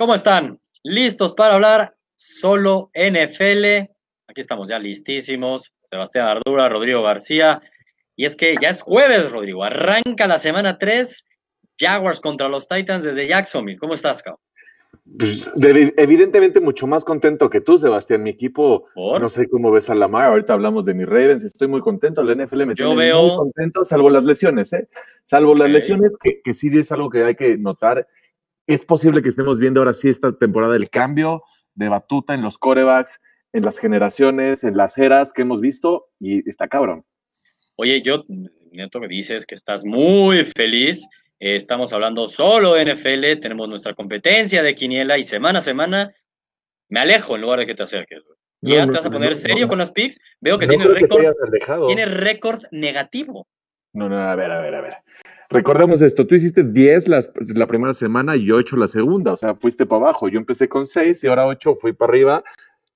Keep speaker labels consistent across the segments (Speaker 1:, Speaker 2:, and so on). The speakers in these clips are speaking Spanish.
Speaker 1: ¿cómo están? ¿Listos para hablar solo NFL? Aquí estamos ya listísimos. Sebastián Ardura, Rodrigo García. Y es que ya es jueves, Rodrigo. Arranca la semana 3. Jaguars contra los Titans desde Jacksonville. ¿Cómo estás, cabrón?
Speaker 2: Pues, evidentemente mucho más contento que tú, Sebastián. Mi equipo, no sé cómo ves a Lamar. Ahorita hablamos de mis Ravens. Estoy muy contento. La NFL me
Speaker 1: Yo veo...
Speaker 2: muy contento, salvo las lesiones, ¿eh? Salvo las lesiones, que, que sí es algo que hay que notar es posible que estemos viendo ahora sí esta temporada el cambio de batuta en los corebacks, en las generaciones, en las eras que hemos visto y está cabrón.
Speaker 1: Oye, yo, Neto, me dices que estás muy feliz. Eh, estamos hablando solo de NFL, tenemos nuestra competencia de quiniela y semana a semana me alejo en lugar de que te acerques. ¿Ya te vas a poner serio con las picks? Veo que tiene récord, tiene récord negativo.
Speaker 2: No, no, a ver, a ver, a ver. Recordemos esto, tú hiciste 10 la primera semana y 8 la segunda, o sea, fuiste para abajo. Yo empecé con 6 y ahora 8 fui para arriba.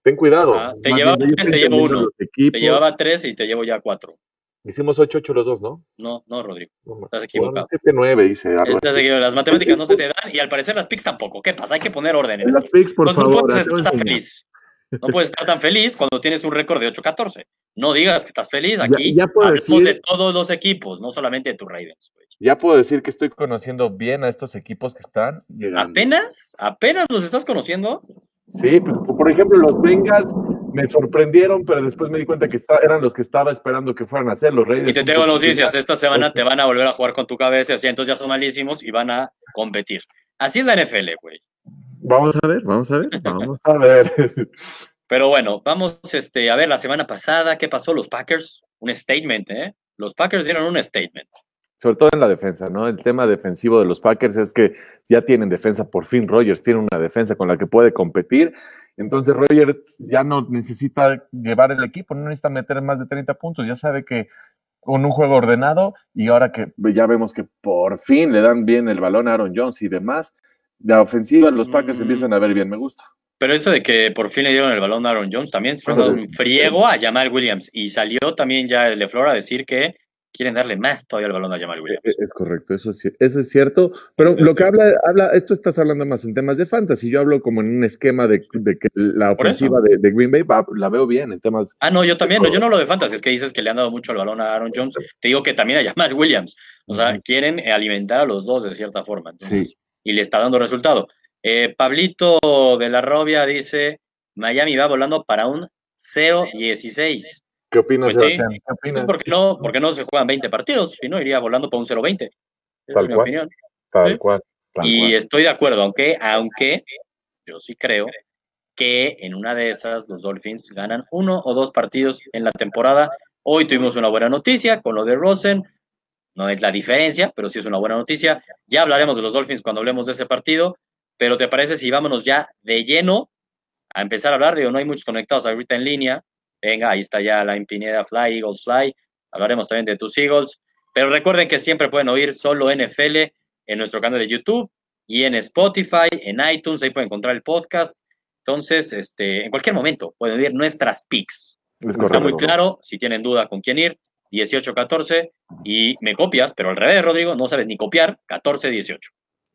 Speaker 2: Ten cuidado.
Speaker 1: Ah, te llevaba 3, te llevo 1. Te llevaba 3 y te llevo ya 4.
Speaker 2: Hicimos 8, 8 los dos, ¿no?
Speaker 1: No, no, Rodrigo. Estás equivocado.
Speaker 2: 7, 9, dice.
Speaker 1: Estás equivocado. Las matemáticas no se te dan y al parecer las picks tampoco. ¿Qué pasa? Hay que poner orden. En
Speaker 2: las picks, por favor.
Speaker 1: feliz. No puedes estar tan feliz cuando tienes un récord de 8-14. No digas que estás feliz aquí. Ya, ya decir, de todos los equipos, no solamente de tus Ravens.
Speaker 2: Ya puedo decir que estoy conociendo bien a estos equipos que están llegando.
Speaker 1: ¿Apenas? ¿Apenas los estás conociendo?
Speaker 2: Sí, pues, por ejemplo, los Bengals me sorprendieron, pero después me di cuenta que eran los que estaba esperando que fueran a ser los Reyes.
Speaker 1: Y te tengo noticias, esta semana te van a volver a jugar con tu cabeza, así entonces ya son malísimos y van a competir. Así es la NFL, güey.
Speaker 2: Vamos a ver, vamos a ver, vamos a ver.
Speaker 1: Pero bueno, vamos este, a ver la semana pasada, ¿qué pasó? Los Packers, un statement, ¿eh? Los Packers dieron un statement.
Speaker 2: Sobre todo en la defensa, ¿no? El tema defensivo de los Packers es que ya tienen defensa, por fin Rogers tiene una defensa con la que puede competir. Entonces Rogers ya no necesita llevar el equipo, no necesita meter más de 30 puntos, ya sabe que con un juego ordenado y ahora que ya vemos que por fin le dan bien el balón a Aaron Jones y demás, la ofensiva, los Packers mm. empiezan a ver bien, me gusta.
Speaker 1: Pero eso de que por fin le dieron el balón a Aaron Jones también fue un friego a Jamal Williams. Y salió también ya el de Flora a decir que quieren darle más todavía el balón a Jamal Williams.
Speaker 2: Es, correcto, eso es, eso es cierto. Pero lo que habla, habla, esto estás hablando más en temas de fantasy. Yo hablo como en un esquema de, que la ofensiva de, Green Bay la veo bien en temas.
Speaker 1: Ah, no, yo también, no, yo no hablo de fantasy, es que dices que le han dado mucho el balón a Aaron Jones. Te digo que también a Jamal Williams. O sea, quieren alimentar a los dos de cierta forma. sí. Y le está dando resultado. Eh, Pablito de la Robia dice: Miami va volando para un 0-16.
Speaker 2: ¿Qué opinas,
Speaker 1: pues ¿Qué opinas? porque, no, porque no se juegan 20 partidos, si no, iría volando para un 0-20.
Speaker 2: Tal, cual, opinión. tal cual.
Speaker 1: y estoy de acuerdo, aunque, aunque yo sí creo que en una de esas los Dolphins ganan uno o dos partidos en la temporada. Hoy tuvimos una buena noticia con lo de Rosen. No es la diferencia, pero sí es una buena noticia. Ya hablaremos de los Dolphins cuando hablemos de ese partido. Pero ¿te parece si vámonos ya de lleno a empezar a hablar? Digo, no hay muchos conectados ahorita en línea. Venga, ahí está ya la Impineda Fly, Eagles Fly. Hablaremos también de tus Eagles. Pero recuerden que siempre pueden oír solo NFL en nuestro canal de YouTube y en Spotify, en iTunes, ahí pueden encontrar el podcast. Entonces, este, en cualquier momento pueden oír nuestras picks. Está muy claro, si tienen duda con quién ir, 18-14 y me copias, pero al revés, Rodrigo, no sabes ni copiar, 14-18.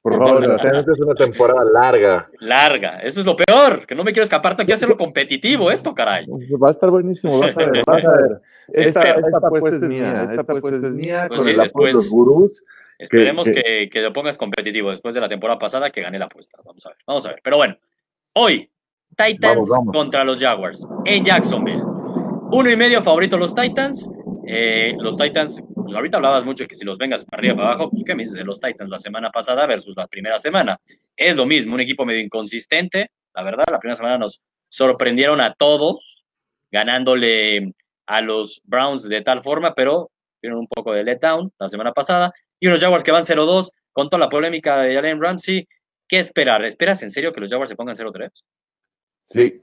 Speaker 2: Por favor, es una temporada larga.
Speaker 1: Larga, eso es lo peor, que no me quiero escapar, tengo que hacerlo competitivo esto, caray.
Speaker 2: Va a estar buenísimo, vas a ver, vas a ver. Esta, esta, apuesta es mía, esta apuesta es mía, pues con el apoyo de los gurús.
Speaker 1: Esperemos que, que, lo pongas competitivo después de la temporada pasada que gané la apuesta. Vamos a ver, vamos a ver. Pero bueno, hoy, Titans contra los Jaguars en Jacksonville. Uno y medio favorito los Titans. Eh, los Titans pues ahorita hablabas mucho de que si los vengas para arriba, para abajo, pues ¿qué me dices de los Titans la semana pasada versus la primera semana? Es lo mismo, un equipo medio inconsistente, la verdad, la primera semana nos sorprendieron a todos, ganándole a los Browns de tal forma, pero tuvieron un poco de letdown la semana pasada, y unos Jaguars que van 0-2, con toda la polémica de Jalen Ramsey, ¿qué esperar? ¿Esperas en serio que los Jaguars se pongan 0-3?
Speaker 2: Sí,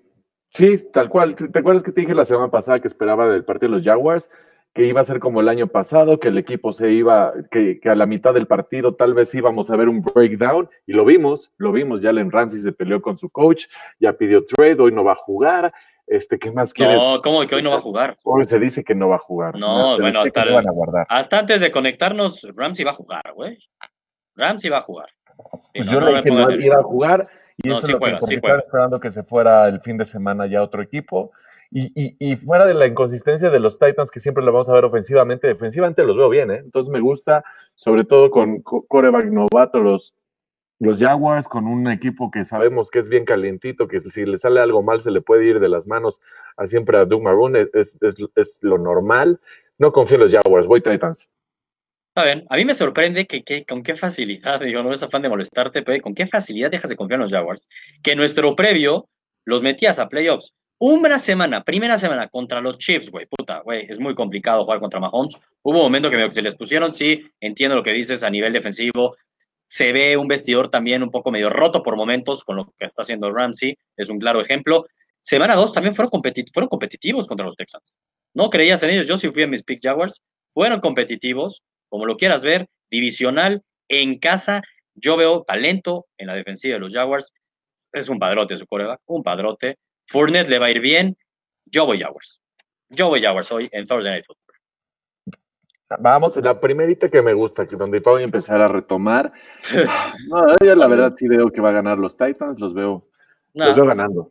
Speaker 2: sí, tal cual. ¿Te acuerdas que te dije la semana pasada que esperaba del partido de los Jaguars? Que iba a ser como el año pasado, que el equipo se iba, que, a la mitad del partido tal vez íbamos a ver un breakdown, y lo vimos, lo vimos, ya Len Ramsey se peleó con su coach, ya pidió trade, hoy no va a jugar, este, ¿qué más quieres?
Speaker 1: No, ¿cómo que hoy no va a jugar?
Speaker 2: Hoy se dice que no va a jugar.
Speaker 1: No, bueno, hasta, hasta antes de conectarnos, Ramsey va a jugar, güey. Ramsey va a jugar.
Speaker 2: Pues yo le dije no iba a jugar y eso es lo que estaba esperando que se fuera el fin de semana ya otro equipo. Y, y, y, fuera de la inconsistencia de los Titans, que siempre lo vamos a ver ofensivamente, defensivamente los veo bien, ¿eh? Entonces me gusta, sobre todo con coreback novato, los, los Jaguars, con un equipo que sabemos que es bien calientito, que si le sale algo mal se le puede ir de las manos a siempre a Doug Maroon, es, es, es lo normal. No confío en los Jaguars, voy Titans.
Speaker 1: Está bien, a mí me sorprende que, con qué facilidad, digo, no es afán de molestarte, pero con qué facilidad dejas de confiar en los Jaguars, que nuestro previo los metías a playoffs. Una semana, primera semana contra los Chiefs, güey, puta, güey, es muy complicado jugar contra Mahomes. Hubo un momento que se les pusieron, sí, entiendo lo que dices a nivel defensivo. Se ve un vestidor también un poco medio roto por momentos con lo que está haciendo Ramsey, es un claro ejemplo. Semana 2 también fueron, fueron competitivos contra los Texans. No creías en ellos, yo sí fui a mis Pick Jaguars, fueron competitivos, como lo quieras ver, divisional, en casa. Yo veo talento en la defensiva de los Jaguars. Es un padrote su coreback, un padrote. Fournette le va a ir bien. Yo voy Jaguars. Yo voy Jaguars hoy en Thursday Night Football.
Speaker 2: Vamos, la primerita que me gusta, que donde voy a empezar a retomar. no, yo la verdad sí veo que va a ganar los Titans, los veo, los veo ganando.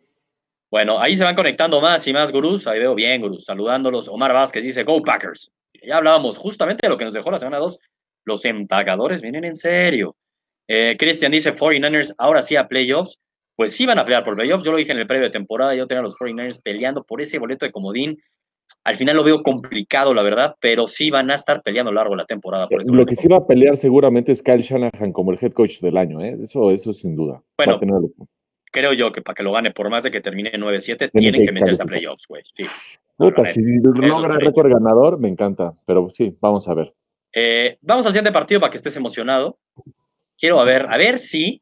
Speaker 1: Bueno, ahí se van conectando más y más gurús. Ahí veo bien, gurús, saludándolos. Omar Vázquez dice, Go Packers ya hablábamos justamente de lo que nos dejó la semana 2. Los empagadores vienen en serio. Eh, Christian dice 49ers ahora sí a playoffs. Pues sí van a pelear por playoffs. Yo lo dije en el previo de temporada. Yo tenía a los 49ers peleando por ese boleto de comodín. Al final lo veo complicado, la verdad, pero sí van a estar peleando largo la temporada.
Speaker 2: Por lo que sí va a pelear seguramente es Kyle Shanahan como el head coach del año, ¿eh? Eso, eso sin duda.
Speaker 1: Bueno, creo yo que para que lo gane, por más de que termine 9-7, tienen que meterse a playoffs, güey. Sí
Speaker 2: si logra récord ganador, me encanta, pero sí, vamos a ver.
Speaker 1: Eh, vamos al siguiente partido para que estés emocionado. Quiero a ver, a ver si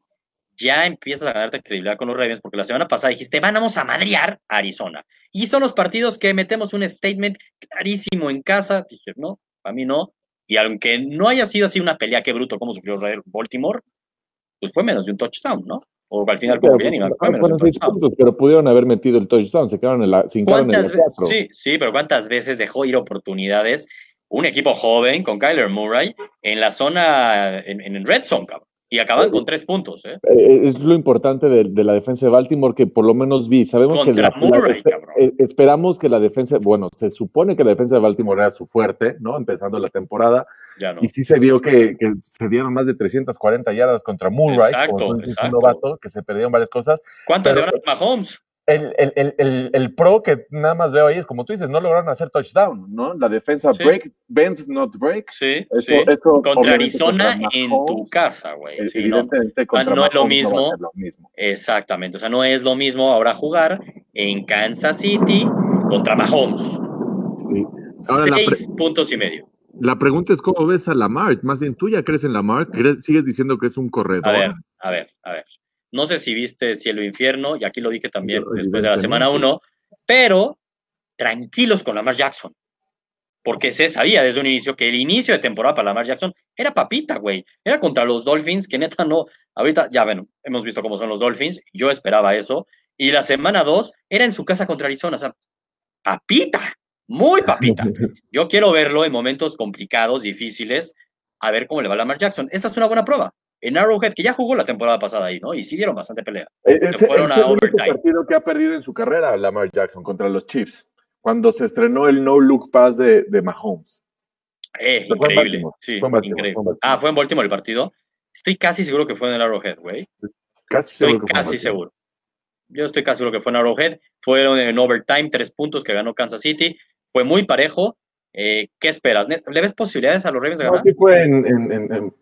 Speaker 1: ya empiezas a ganarte credibilidad con los Ravens, porque la semana pasada dijiste, vamos a madrear a Arizona. Y son los partidos que metemos un statement clarísimo en casa. Dije, no, a mí no. Y aunque no haya sido así una pelea, qué bruto como sufrió Baltimore, pues fue menos de un touchdown, ¿no? O al final
Speaker 2: pero, bien no fue menos de un touchdown. pero pudieron haber metido el touchdown, se quedaron en la, sin en la
Speaker 1: Sí, sí, pero ¿cuántas veces dejó ir oportunidades un equipo joven con Kyler Murray en la zona, en, en Red Zone, cabrón? Y acaban con tres puntos. ¿eh?
Speaker 2: eh es lo importante de, la defensa de Baltimore que por lo menos vi. Sabemos que la, eh, esperamos que la defensa, bueno, se supone que la defensa de Baltimore era su fuerte, ¿no? Empezando la temporada. Y sí se vio que, se dieron más de 340 yardas contra Murray, exacto, un novato, que se perdieron varias cosas.
Speaker 1: ¿Cuántas de Mahomes?
Speaker 2: El, el, el, el, pro que nada más veo ahí es como tú dices, no lograron hacer touchdown, ¿no? La defensa break, bend, not break.
Speaker 1: Sí, sí. contra Arizona en tu casa, güey. ¿no? no es lo mismo. Exactamente, o sea, no es lo mismo ahora jugar en Kansas City contra Mahomes. Sí. Seis puntos y medio.
Speaker 2: La pregunta es cómo ves a Lamar. Más bien, ¿tú ya crees en Lamar? ¿Sigues diciendo que es un corredor?
Speaker 1: A ver, a ver, a ver. No sé si viste Cielo e Infierno, y aquí lo dije también después de la semana 1, pero tranquilos con Lamar Jackson. Porque se sabía desde un inicio que el inicio de temporada para Lamar Jackson era papita, güey. Era contra los Dolphins, que neta no. Ahorita, ya bueno, hemos visto cómo son los Dolphins. Yo esperaba eso. Y la semana 2 era en su casa contra Arizona. O sea, papita, muy papita. Yo quiero verlo en momentos complicados, difíciles, a ver cómo le va a Lamar Jackson. Esta es una buena prueba en Arrowhead, que ya jugó la temporada pasada ahí, ¿no? Y sí dieron bastante pelea.
Speaker 2: Eh, es, fueron el único partido que ha perdido en su carrera Lamar Jackson contra los Chiefs, cuando se estrenó el no-look pass de, de Mahomes.
Speaker 1: Eh, increíble. Sí, increíble. Ah, ¿fue en Baltimore el partido? Estoy casi seguro que fue en el Arrowhead, güey. Casi seguro. Estoy casi seguro. Yo estoy casi seguro que fue en Arrowhead. Fueron en overtime, tres puntos que ganó Kansas City. Fue muy parejo. Eh, ¿Qué esperas? ¿Le ves posibilidades a los Ravens de ganar?
Speaker 2: No, sí fue en, en,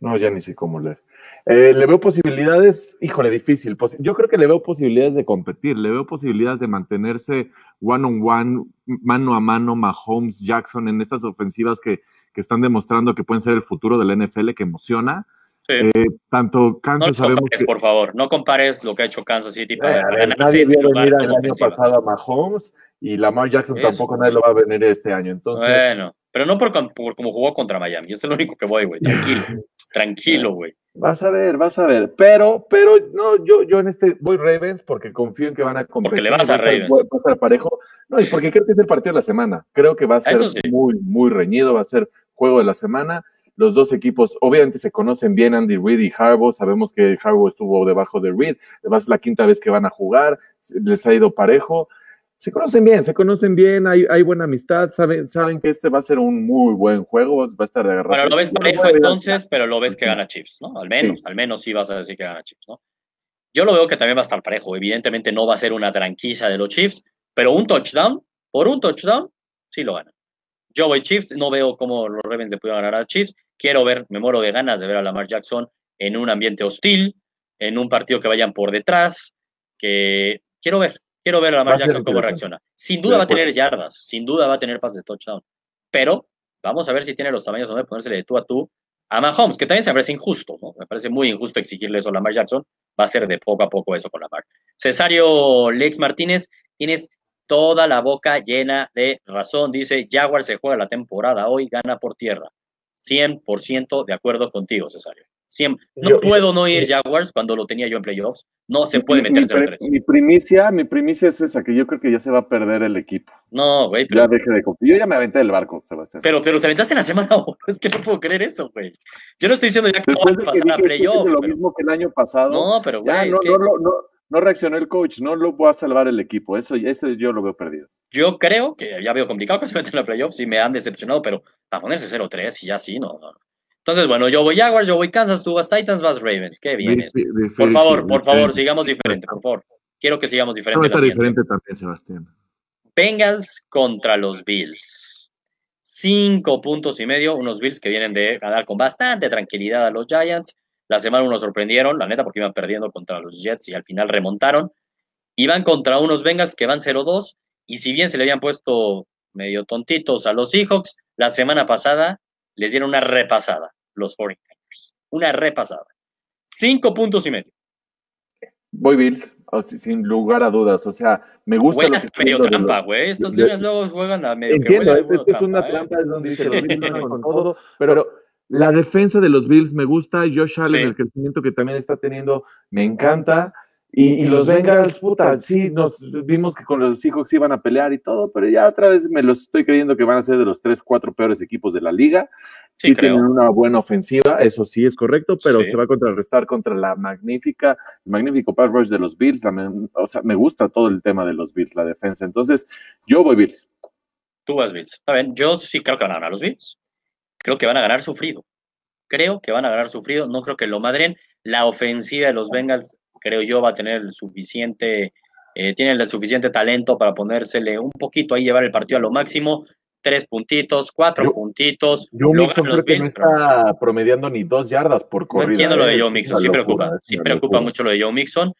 Speaker 2: no, ya ni sé cómo leer. Eh, le veo posibilidades, híjole, difícil. Yo creo que le veo posibilidades de competir, le veo posibilidades de mantenerse one on one, mano a mano, Mahomes, Jackson en estas ofensivas que, que están demostrando que pueden ser el futuro del NFL, que emociona. Eh, tanto Kansas
Speaker 1: no sabemos que... por favor, no compares lo que ha hecho Kansas City para,
Speaker 2: eh, Nadie vio venir el año pasado a Mahomes y Lamar Jackson tampoco nadie lo va a venir este año. Entonces...
Speaker 1: Bueno, pero no por, por como jugó contra Miami. Yo es lo único que voy, güey. Tranquilo, tranquilo, güey.
Speaker 2: Vas a ver, vas a ver. Pero, pero no, yo, yo en este voy Ravens porque confío en que van a competir.
Speaker 1: Porque le vas a Ravens.
Speaker 2: Va a estar parejo. No, y porque creo que es el partido de la semana. Creo que va a ser muy, muy reñido, va a ser juego de la semana los dos equipos obviamente se conocen bien, Andy Reid y Harbaugh, sabemos que Harbaugh estuvo debajo de Reid, va a ser la quinta vez que van a jugar, les ha ido parejo, se conocen bien, se conocen bien, hay, hay buena amistad, saben, saben que este va a ser un muy buen juego, va a estar de agarrar.
Speaker 1: Bueno, lo ves parejo entonces, pero lo ves que gana Chiefs, ¿no? Al menos, al menos sí vas a decir que gana Chiefs, ¿no? Yo lo veo que también va a estar parejo, evidentemente no va a ser una tranquila de los Chiefs, pero un touchdown, por un touchdown, sí lo gana. Yo voy Chiefs, no veo cómo los Ravens le pueden ganar a Chiefs, quiero ver, me muero de ganas de ver a Lamar Jackson en un ambiente hostil, en un partido que vayan por detrás, que quiero ver, Quiero ver a Lamar Jackson cómo reacciona. Sin duda va a tener yardas, sin duda va a tener pases de touchdown. Pero vamos a ver si tiene los tamaños donde ponérsele de tú a tú a Mahomes, que también se me parece injusto, ¿no? Me parece muy injusto exigirle eso a Lamar Jackson. Va a ser de poco a poco eso con Lamar. Cesario Lex Martínez, tienes toda la boca llena de razón. Dice, Jaguar se juega la temporada hoy, gana por tierra. 100% de acuerdo contigo, Cesario no puedo no ir Jaguars cuando lo tenía yo en playoffs. No se puede meter
Speaker 2: mi, mi, mi primicia, mi primicia es esa, que yo creo que ya se va a perder el equipo.
Speaker 1: No, güey.
Speaker 2: Pero... Ya deje de Yo ya me aventé del barco, Sebastián.
Speaker 1: Pero, pero te aventaste en la semana Es que no puedo creer eso, güey. Yo no estoy diciendo ya que no va a pasar a playoffs.
Speaker 2: lo mismo que el año pasado.
Speaker 1: No, pero güey.
Speaker 2: no, no, no, no, reaccionó el coach, no lo va a salvar el equipo. Eso, eso yo lo veo perdido.
Speaker 1: Yo creo que ya veo complicado que se metan en la playoffs y me han decepcionado, pero para ponerse 0-3 y ya sí, no, no. Entonces, bueno, yo voy Jaguars, yo voy Kansas, tú vas Titans, vas Ravens. Qué bien. por favor, por favor, sigamos diferente, por favor. Quiero que sigamos diferente.
Speaker 2: está diferente también, Sebastián.
Speaker 1: Bengals contra los Bills. Cinco puntos y medio, unos Bills que vienen de ganar con bastante tranquilidad a los Giants. La semana uno sorprendieron, la neta, porque iban perdiendo contra los Jets y al final remontaron. Iban contra unos Bengals que van 0-2 y si bien se le habían puesto medio tontitos a los Seahawks, la semana pasada les dieron una repasada los 49ers. Una repasada. Cinco puntos y medio.
Speaker 2: Voy Bills, sin lugar a dudas. O sea, me gusta.
Speaker 1: Juegas lo que medio trampa, güey. Estos días luego juegan a medio
Speaker 2: Entiendo, que es, una trampa, es donde dice con todo, pero la defensa de los Bills me gusta. Josh Allen, el crecimiento que también está teniendo, me encanta. Y, los Bengals, puta, sí, nos vimos que con los Seahawks iban a pelear y todo, pero ya otra vez me los estoy creyendo que van a ser de los tres, cuatro peores equipos de la liga. Sí, tienen una buena ofensiva, eso sí es correcto, pero se va a contrarrestar contra la magnífica, el magnífico pass rush de los Bills. o sea, me gusta todo el tema de los Bills, la defensa. Entonces, yo voy Bills.
Speaker 1: Tú vas Bills. A ver, yo sí creo que van a ganar los Bills. Creo que van a ganar sufrido. Creo que van a ganar sufrido. No creo que lo madren. La ofensiva de los Bengals creo yo, va a tener el suficiente, eh, tiene el suficiente talento para ponérsele un poquito ahí, llevar el partido a lo máximo. Tres puntitos, cuatro puntitos.
Speaker 2: Joe Mixon creo que no está promediando ni dos yardas por corrida.
Speaker 1: No entiendo lo de ¿eh? Joe Mixon, sí preocupa, sí preocupa mucho lo de Joe Mixon.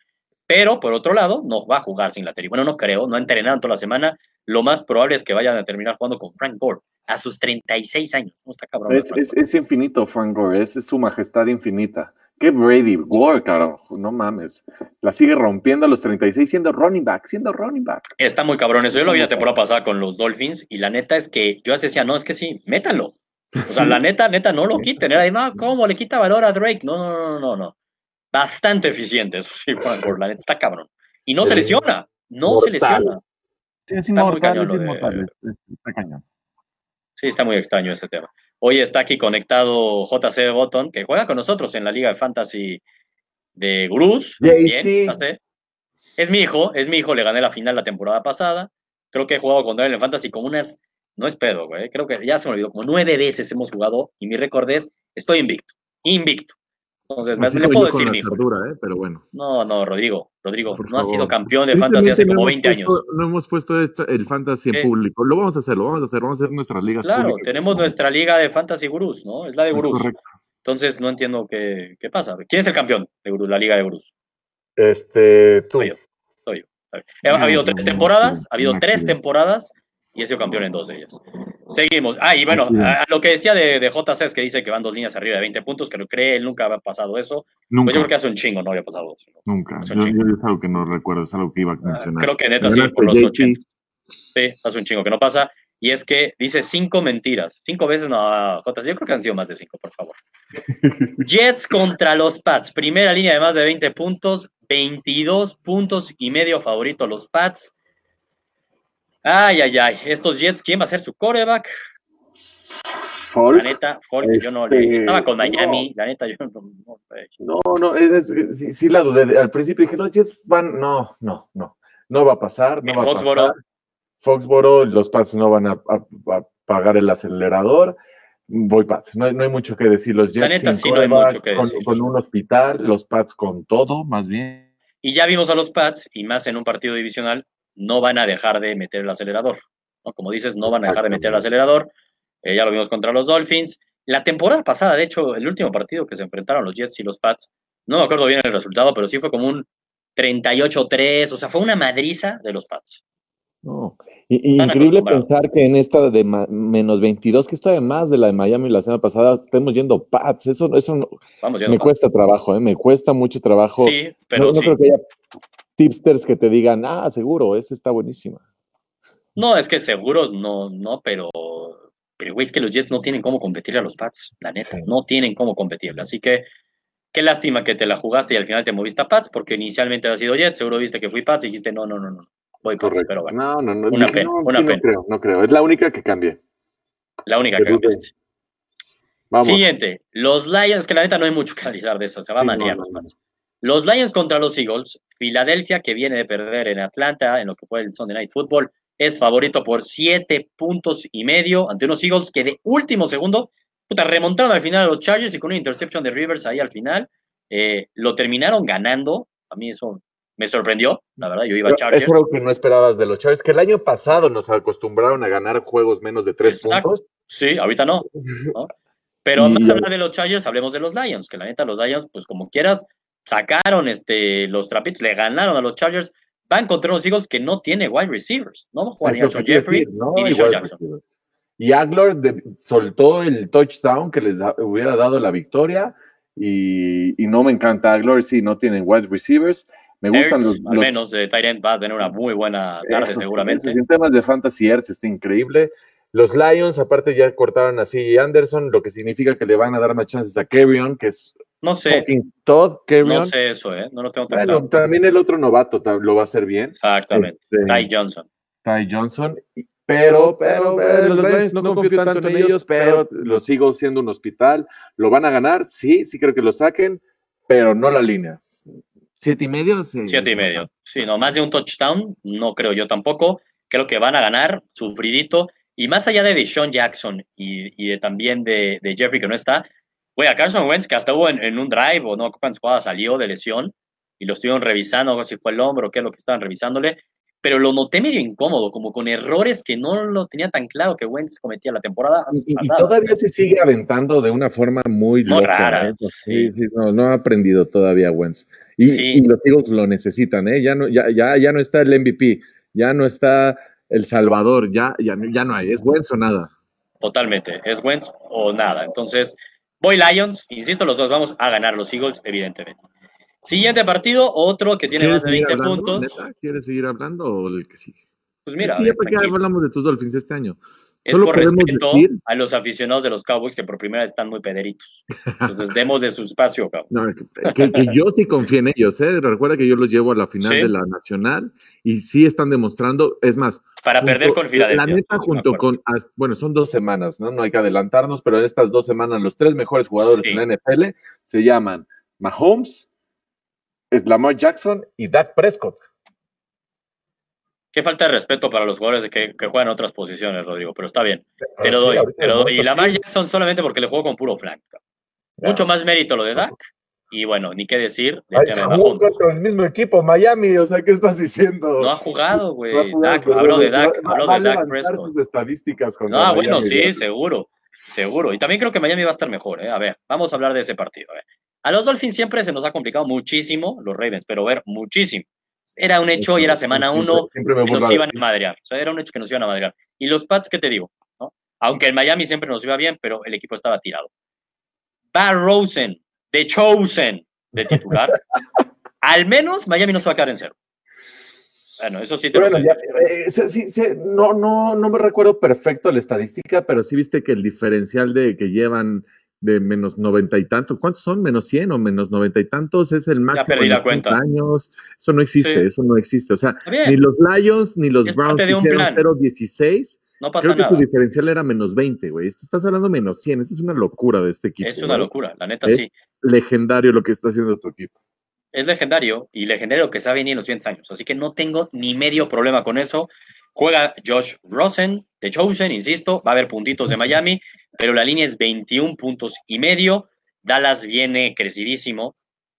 Speaker 1: Pero, por otro lado, no va a jugar sin la Terry. Bueno, no creo, no ha entrenado toda la semana. Lo más probable es que vayan a terminar jugando con Frank Gore a sus 36 años. No está cabrón.
Speaker 2: Es, es, infinito, Frank Gore, es, su majestad infinita. Qué Brady, Gore, carajo, no mames. La sigue rompiendo a los 36 siendo running back, siendo running back.
Speaker 1: Está muy cabrón eso. Yo lo vi la temporada pasada con los Dolphins y la neta es que yo decía, no, es que sí, métanlo. O sea, la neta, neta, no lo quiten. Era de, no, ¿cómo le quita valor a Drake? No, no, no, no, no bastante eficiente, eso sí, por la neta está cabrón. Y no se lesiona, no se lesiona.
Speaker 2: Sí, es inmortal, es inmortal, está cañón.
Speaker 1: Sí, está muy extraño ese tema. Hoy está aquí conectado JC Botton, que juega con nosotros en la Liga de Fantasy de Gurús. Bien, es mi hijo, es mi hijo, le gané la final la temporada pasada. Creo que he jugado con él en Fantasy como unas, no es pedo, güey, creo que ya se me olvidó, como nueve veces hemos jugado y mi récord es, estoy invicto, invicto. Entonces, me, le puedo decir mi hijo.
Speaker 2: ¿eh? Pero bueno.
Speaker 1: No, no, Rodrigo, Rodrigo, no ha sido campeón de fantasy hace como 20 años.
Speaker 2: No hemos puesto el fantasy en público. Lo vamos a hacer, lo vamos a hacer, vamos a hacer nuestras ligas
Speaker 1: Claro, tenemos nuestra liga de fantasy gurús, ¿no? Es la de gurús. Entonces, no entiendo qué, qué, pasa. ¿Quién es el campeón de gurús, la liga de gurús?
Speaker 2: Este, tú.
Speaker 1: Soy yo. Soy yo. Ha habido tres temporadas, ha habido tres temporadas y ha sido campeón en dos de ellas. Seguimos. Ah, y bueno, a, lo que decía de, de JC, que dice que van dos líneas arriba de 20 puntos, que no cree, él nunca había pasado eso. Nunca. Pues yo creo que hace un chingo no había pasado eso.
Speaker 2: Nunca. Yo, es algo que no recuerdo, es algo que iba a ah, mencionar.
Speaker 1: creo que neta sí, por los 80. Sí, hace un chingo que no pasa. Y es que dice cinco mentiras. Cinco veces no, JC, yo creo que han sido más de cinco, por favor. Jets contra los Pats. Primera línea de más de 20 puntos, 22 puntos y medio favorito los Pats. Ay, ay, ay. Estos Jets, ¿quién va a ser su coreback?
Speaker 2: Folk.
Speaker 1: La neta, Folk, yo no le.
Speaker 2: Este,
Speaker 1: Estaba con Miami,
Speaker 2: no.
Speaker 1: la neta, yo no. no, eh.
Speaker 2: No, no, es- es- sí, sí la dudé. Al principio dije, los Jets van, no, no, no, no va a pasar, no va a
Speaker 1: Foxboro.
Speaker 2: pasar. Foxboro, los Pats no van a, a- a pagar el acelerador. Voy Pats, no, hay- no hay mucho que decir. Los
Speaker 1: La
Speaker 2: Jets
Speaker 1: neta,
Speaker 2: sin
Speaker 1: sí, no hay mucho que
Speaker 2: con,
Speaker 1: decir.
Speaker 2: con un hospital, los Pats con todo, más bien.
Speaker 1: Y ya vimos a los Pats, y más en un partido divisional, no van a dejar de meter el acelerador. ¿no? Como dices, no van a dejar de meter el acelerador. Eh, ya lo vimos contra los Dolphins. La temporada pasada, de hecho, el último partido que se enfrentaron los Jets y los Pats, no me acuerdo bien el resultado, pero sí fue como un 38-3, o sea, fue una madriza de los Pats.
Speaker 3: Y, increíble pensar que en esta de menos 22, que esto además de la de Miami la semana pasada, estemos yendo Pats. Eso, eso no-
Speaker 1: Vamos
Speaker 3: me cuesta trabajo, ¿eh? me cuesta mucho trabajo.
Speaker 1: Sí, pero
Speaker 3: no, no
Speaker 1: sí.
Speaker 3: creo que haya tipsters que te digan, ah, seguro, esa está buenísima.
Speaker 1: No, es que seguro no, no, pero, pero güey, es que los Jets no tienen cómo competirle a los Pats, la neta,
Speaker 2: Sí.
Speaker 1: no tienen cómo competirle. Así que qué lástima que te la jugaste y al final te moviste a Pats, porque inicialmente había sido Jets, seguro viste que fui Pats y dijiste, no, no, no, no, voy Pats, pero bueno,
Speaker 2: No, no, no.
Speaker 1: Una
Speaker 2: dije,
Speaker 1: pena,
Speaker 2: no,
Speaker 1: una
Speaker 2: sí, no
Speaker 1: pena.
Speaker 2: creo, no creo. Es la única que cambié.
Speaker 1: la única
Speaker 2: que
Speaker 1: que.
Speaker 2: Vamos.
Speaker 1: Siguiente, los Lions, que la neta no hay mucho que analizar de eso, se va a
Speaker 2: Sí, no,
Speaker 1: madrear
Speaker 2: no,
Speaker 1: los. Pats. Los Lions contra los Eagles, Filadelfia, que viene de perder en Atlanta, en lo que fue el Sunday Night Football, es favorito por siete puntos y medio ante unos Eagles que de último segundo, puta, remontaron al final a los Chargers y con una intercepción de Rivers ahí al final, eh, lo terminaron ganando. A mí eso me sorprendió, la verdad, yo iba a Chargers.
Speaker 2: Es algo que no esperabas de los Chargers, que el año pasado nos acostumbraron a ganar juegos menos de tres
Speaker 1: Exacto.
Speaker 2: puntos.
Speaker 1: Sí, ahorita no. ¿no? Pero más allá de los Chargers, hablemos de los Lions, que la neta, los Lions, pues como quieras, sacaron este, los trapitos, le ganaron a los Chargers, van contra los Eagles que no tiene wide receivers. No a
Speaker 2: quiero
Speaker 1: Jeffrey
Speaker 2: decir, ¿no?
Speaker 1: Deshaun
Speaker 2: Igual
Speaker 1: Jackson.
Speaker 2: receivers. Y de- soltó el touchdown que les hubiera dado la victoria y, y no me encanta Aguilar, sí, no tienen wide receivers. Me gustan los,
Speaker 1: al menos de Tyrant va a tener una muy buena tarde
Speaker 2: eso,
Speaker 1: seguramente.
Speaker 2: En temas de fantasy Ertz está increíble. Los Lions, aparte, ya cortaron así Anderson, lo que significa que le van a dar más chances a Kerryon, que es
Speaker 1: No sé,
Speaker 2: fucking Todd
Speaker 1: no sé eso, ¿eh? No lo tengo tan
Speaker 2: Bueno,
Speaker 1: claro.
Speaker 2: también el otro novato lo va a hacer bien.
Speaker 1: Exactamente.
Speaker 2: Este,
Speaker 1: Ty Johnson.
Speaker 2: Ty Johnson. Pero, pero, eh, los Lions no confío tanto en ellos, pero los sigo siendo un hospital. ¿Lo van a ganar? Sí, sí creo que lo saquen, pero no la línea. ¿Siete y medio? Sí.
Speaker 1: Siete y medio. Sí, no, más de un touchdown, no creo yo tampoco. Creo que van a ganar, sufridito. Y más allá de Deshaun Jackson y, y de, también de, de Jeffrey, que no está, güey, a Carson Wentz, que hasta hubo en, en un drive o no, cuántas jugadas salió de lesión y lo estuvieron revisando, no si fue el hombro o qué es lo que estaban revisándole, pero lo noté medio incómodo, como con errores que no lo tenía tan claro que Wentz cometía la temporada
Speaker 2: Y, todavía se sigue aventando de una forma muy loca.
Speaker 1: rara,
Speaker 2: ¿eh?
Speaker 1: sí.
Speaker 2: Sí, sí, no, no ha aprendido todavía Wentz. Y,
Speaker 1: Sí.
Speaker 2: y los Eagles lo necesitan, ¿eh? Ya no, ya, ya, ya no está el MVP, ya no está el Salvador, ya, ya, ya no hay, es Wentz o nada.
Speaker 1: Totalmente, es Wentz o nada. Entonces, voy Lions, insisto, los dos vamos a ganar los Eagles, evidentemente. Siguiente partido, otro que tiene
Speaker 2: ¿Quieres
Speaker 1: más de
Speaker 2: seguir
Speaker 1: 20
Speaker 2: hablando,
Speaker 1: puntos.
Speaker 2: neta? ¿Quieres seguir hablando o el que sigue?
Speaker 1: Pues mira,
Speaker 2: Es que ya para qué hablamos de tus Dolphins este año.
Speaker 1: Es
Speaker 2: Solo
Speaker 1: por respeto
Speaker 2: decir-
Speaker 1: a los aficionados de los Cowboys que por primera vez están muy pederitos. Entonces, demos de su espacio, cabrón.
Speaker 2: No, que, yo sí confío en ellos, ¿eh? Recuerda que yo los llevo a la final
Speaker 1: Sí.
Speaker 2: de la nacional y sí están demostrando, es más,
Speaker 1: Para
Speaker 2: junto-
Speaker 1: perder con Filadelfia.
Speaker 2: La neta, junto con, bueno, son dos semanas, ¿no? No hay que adelantarnos, pero en estas dos semanas los tres mejores jugadores
Speaker 1: Sí.
Speaker 2: en la NFL se llaman Mahomes, es Lamar Jackson y Dak Prescott.
Speaker 1: Qué falta de respeto para los jugadores que, que juegan en otras posiciones, Rodrigo, pero está bien. Te lo doy, te lo
Speaker 2: de
Speaker 1: doy. Y Lamar. Jackson solamente porque le juego con puro flank. cabrón.
Speaker 2: Ya.
Speaker 1: Mucho más mérito lo de Dak. Y bueno, ni qué decir del
Speaker 2: Ay,
Speaker 1: de
Speaker 2: jugó contra el mismo equipo, Miami, o sea, ¿qué estás diciendo?
Speaker 1: No ha jugado, güey.
Speaker 2: No
Speaker 1: hablo de Dak, hablo
Speaker 2: a
Speaker 1: de Dak Prescott.
Speaker 2: sus estadísticas contra
Speaker 1: No, bueno, sí, seguro, seguro. Y también creo que Miami va a estar mejor, ¿eh? A ver, vamos a hablar de ese partido. A, ver. a los Dolphins siempre se nos ha complicado muchísimo, los Ravens, pero ver, muchísimo. Era un hecho y era semana uno
Speaker 2: siempre
Speaker 1: que nos iban a madrear. O sea, era un hecho que nos iban a madrear. Y los Pats, ¿qué te digo? ¿No? Aunque el Miami siempre nos iba bien, pero el equipo estaba tirado. Bar Rosen, The Chosen, de titular. Al menos Miami no se va a quedar en cero. Bueno, eso sí te
Speaker 2: Bueno,
Speaker 1: lo
Speaker 2: ya, eh, sí, sí, no, no, no me recuerdo perfecto la estadística, pero sí viste que el diferencial de que llevan de menos noventa y tantos, ¿cuántos son? ¿Menos cien o menos noventa y tantos? Es el máximo
Speaker 1: perdí
Speaker 2: en
Speaker 1: la
Speaker 2: los
Speaker 1: cuenta.
Speaker 2: 30 años. Eso no existe,
Speaker 1: Sí.
Speaker 2: eso no existe. O sea,
Speaker 1: bien.
Speaker 2: ni los Lions ni los
Speaker 1: Es
Speaker 2: Browns hicieron
Speaker 1: plan.
Speaker 2: 0-16
Speaker 1: No pasa
Speaker 2: Creo que
Speaker 1: nada.
Speaker 2: tu diferencial era menos 20, güey. Estás hablando menos 100. Esto es una locura de este equipo.
Speaker 1: Es una locura, la neta
Speaker 2: Es-
Speaker 1: sí.
Speaker 2: Legendario lo que está haciendo tu equipo.
Speaker 1: Es legendario y legendario que se va a venir en los siguientes años. Así que no tengo ni medio problema con eso. Juega Josh Rosen de Chosen, insisto, va a haber puntitos de Miami, pero la línea es 21 puntos y medio. Dallas viene crecidísimo.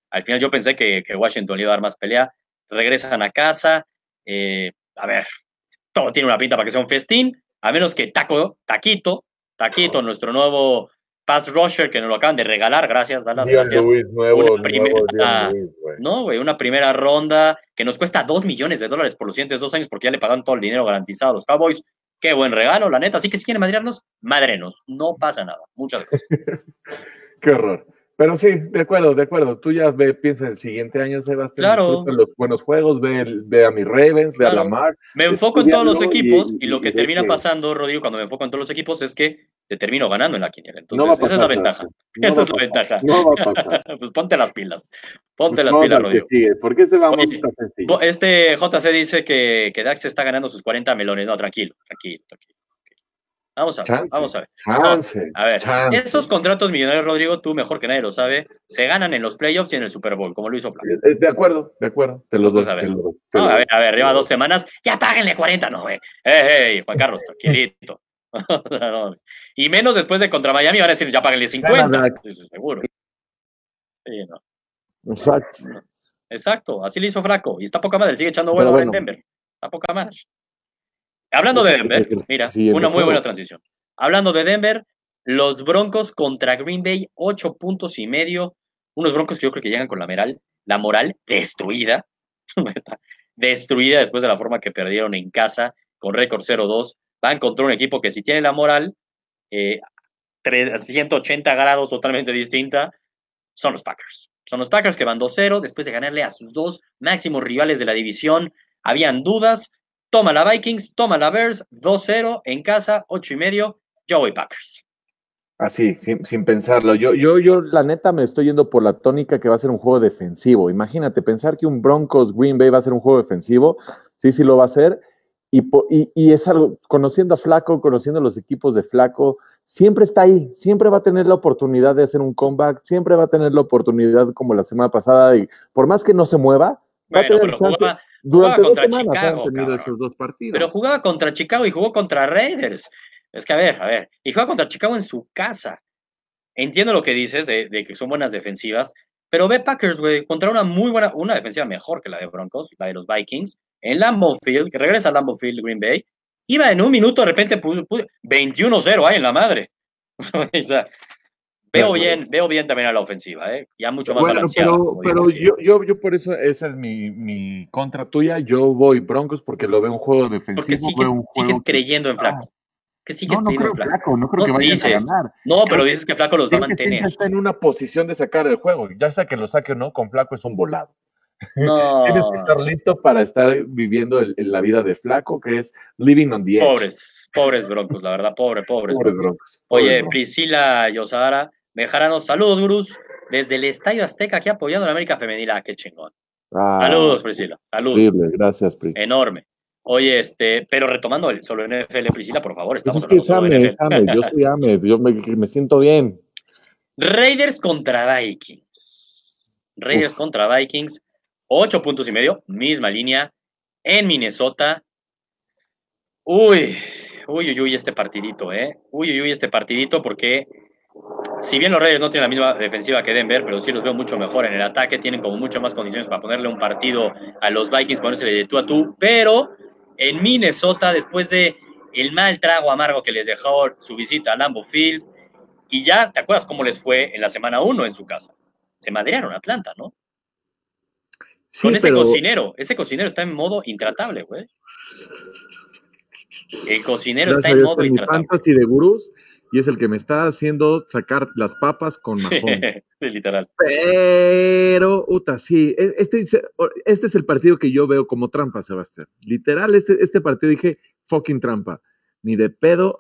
Speaker 1: Al final yo pensé que, Washington le iba a dar más pelea. Regresan a casa. eh, a ver, todo tiene una pinta para que sea un festín, a menos que Taco, Taquito, Taquito, nuestro nuevo pass rusher que nos lo acaban de regalar, gracias Dallas, gracias.
Speaker 2: nuevo,
Speaker 1: Una primera- No, güey, una primera ronda que nos cuesta dos millones de dólares por los siguientes dos años porque ya le pagaron todo el dinero garantizado a los Cowboys. Qué buen regalo, la neta. Así que si quieren madrearnos, madrenos. No pasa nada. Muchas gracias.
Speaker 2: Qué horror. Pero sí, de acuerdo, de acuerdo. Tú ya ve, piensa en el siguiente año, Sebastián.
Speaker 1: Claro.
Speaker 2: los buenos juegos, ve, ve a mis Ravens, ve a. Lamar.
Speaker 1: Me enfoco en todos los
Speaker 2: y-
Speaker 1: equipos y,
Speaker 2: y-
Speaker 1: lo que
Speaker 2: y
Speaker 1: termina
Speaker 2: que-
Speaker 1: pasando, Rodrigo, cuando me enfoco en todos los equipos es que te termino ganando en la quiniela. Entonces,
Speaker 2: No
Speaker 1: esa es la ventaja.
Speaker 2: No
Speaker 1: Esa es la ventaja.
Speaker 2: No va a pasar.
Speaker 1: pues ponte las pilas. Ponte
Speaker 2: Pues
Speaker 1: las pilas, Rodrigo.
Speaker 2: sigue. ¿Por qué este vamos
Speaker 1: Oye, Este JC dice que, que Dax está ganando sus 40 melones. No, tranquilo, tranquilo, tranquilo. Vamos a ver,
Speaker 2: Chance.
Speaker 1: vamos a ver.
Speaker 2: Chance.
Speaker 1: A ver,
Speaker 2: chance.
Speaker 1: esos contratos millonarios, Rodrigo, tú mejor que nadie lo sabe, se ganan en los playoffs y en el Super Bowl, como lo hizo Flaco.
Speaker 2: Eh, De acuerdo, de acuerdo. Te los doy.
Speaker 1: A ver. No, a ver, a ver, lleva dos semanas, ya páguenle 40, no, güey. ¡Ey, ey, Juan Carlos, tranquilito! No, y menos después de contra Miami van a decir, ya páguenle 50.
Speaker 2: Gana,
Speaker 1: Sí, sí, seguro. Sí, no.
Speaker 2: Exacto.
Speaker 1: Exacto, así le hizo Flaco. Y está poca madre, sigue echando huevo ahora en
Speaker 2: bueno.
Speaker 1: Denver. Está poca madre. Hablando de Denver, mira, una muy buena transición. Hablando de Denver, los Broncos contra Green Bay, ocho puntos y medio. Unos Broncos que yo creo que llegan con la moral, la moral destruida. destruida después de la forma que perdieron en casa con récord 0-2. Van contra un equipo que si tiene la moral, eh, tre- 180 grados totalmente distinta, son los Packers. Son los Packers que van 2-0 después de ganarle a sus dos máximos rivales de la división. Habían dudas. Toma la Vikings, toma la Bears, 2-0 en casa, 8 y medio. Yo voy Packers.
Speaker 2: Así, sin, sin pensarlo. Yo, yo, yo, la neta, me estoy yendo por la tónica que va a ser un juego defensivo. Imagínate, pensar que un Broncos Green Bay va a ser un juego defensivo. Sí, sí lo va a hacer. Y, y, y es algo, conociendo a Flaco, conociendo los equipos de Flaco, siempre está ahí, siempre va a tener la oportunidad de hacer un comeback, siempre va a tener la oportunidad como la semana pasada, y por más que no se mueva, va
Speaker 1: Bueno, pero jugaba, contra Chicago,
Speaker 2: esos dos
Speaker 1: pero jugaba contra Chicago y jugó contra Raiders. Es que, a ver, a ver. Y juega contra Chicago en su casa. Entiendo lo que dices de, de que son buenas defensivas, pero ve Packers, güey, contra una muy buena, una defensiva mejor que la de Broncos, la de los Vikings, en Lambeau Field, que regresa a Lambeau Field Green Bay, iba en un minuto, de repente, pu- pu- 21-0 ahí en la madre. O sea, veo bien, veo bien también a la ofensiva, ¿eh? ya mucho más
Speaker 2: Bueno, pero, yo, yo, yo por eso, esa es mi, mi contra tuya. Yo voy Broncos porque lo veo un juego
Speaker 1: Porque
Speaker 2: defensivo.
Speaker 1: sigues,
Speaker 2: veo un
Speaker 1: sigues
Speaker 2: juego que-
Speaker 1: creyendo en Flaco. Que sigues
Speaker 2: No, no
Speaker 1: creyendo
Speaker 2: creo
Speaker 1: en Flaco.
Speaker 2: flaco, no creo
Speaker 1: No
Speaker 2: que vayan
Speaker 1: dices.
Speaker 2: a ganar.
Speaker 1: No, pero dices que Flaco los va a mantener.
Speaker 2: está en una posición de sacar el juego. Ya sea que lo saque o no, con flaco es un volado.
Speaker 1: No.
Speaker 2: Tienes que estar listo para estar viviendo el- el- la vida de flaco, que es living on the edge.
Speaker 1: Pobres, pobres broncos, la verdad, pobre, pobres.
Speaker 2: Pobres
Speaker 1: broncos.
Speaker 2: broncos.
Speaker 1: Oye,
Speaker 2: pobres broncos.
Speaker 1: Priscila Yosara, Mejaranos, saludos, Gurús, desde el Estadio Azteca aquí apoyando a la América Femenil. Ah, qué chingón.
Speaker 2: Ah,
Speaker 1: Saludos, Priscila, saludos.
Speaker 2: Increíble, gracias, Pri.
Speaker 1: Enorme. Oye, este, pero retomando el solo NFL, Priscila, por favor,
Speaker 2: Pues
Speaker 1: estamos
Speaker 2: es que es
Speaker 1: hablando
Speaker 2: AME, yo soy AME, yo me, me siento bien.
Speaker 1: Raiders contra Vikings. Raiders
Speaker 2: Uf.
Speaker 1: contra Vikings. Ocho puntos y medio, misma línea. En Minnesota. Uy, uy, uy, uy, este partidito, ¿eh? Uy, uy, uy, este partidito, porque si bien los Raiders no tienen la misma defensiva que Denver, pero sí los veo mucho mejor en el ataque, tienen como mucho más condiciones para ponerle un partido a los Vikings, ponérsele de tú a tú, pero en Minnesota, después de el mal trago amargo que les dejó su visita a Lambeau Field, y ya, ¿te acuerdas cómo les fue en la semana 1 en su casa? Se madrearon a Atlanta, ¿no?
Speaker 2: Sí,
Speaker 1: Con ese
Speaker 2: pero
Speaker 1: cocinero, ese cocinero está en modo intratable, güey. El cocinero
Speaker 2: gracias
Speaker 1: está en modo intratable.
Speaker 2: fantasy de gurús y es el que me está haciendo sacar las papas con majón.
Speaker 1: Sí, literal.
Speaker 2: Pero, Uta, sí, e- este, es- este es el partido que yo veo como trampa, Sebastián. Literal, este, este partido dije, fucking trampa. Ni de pedo.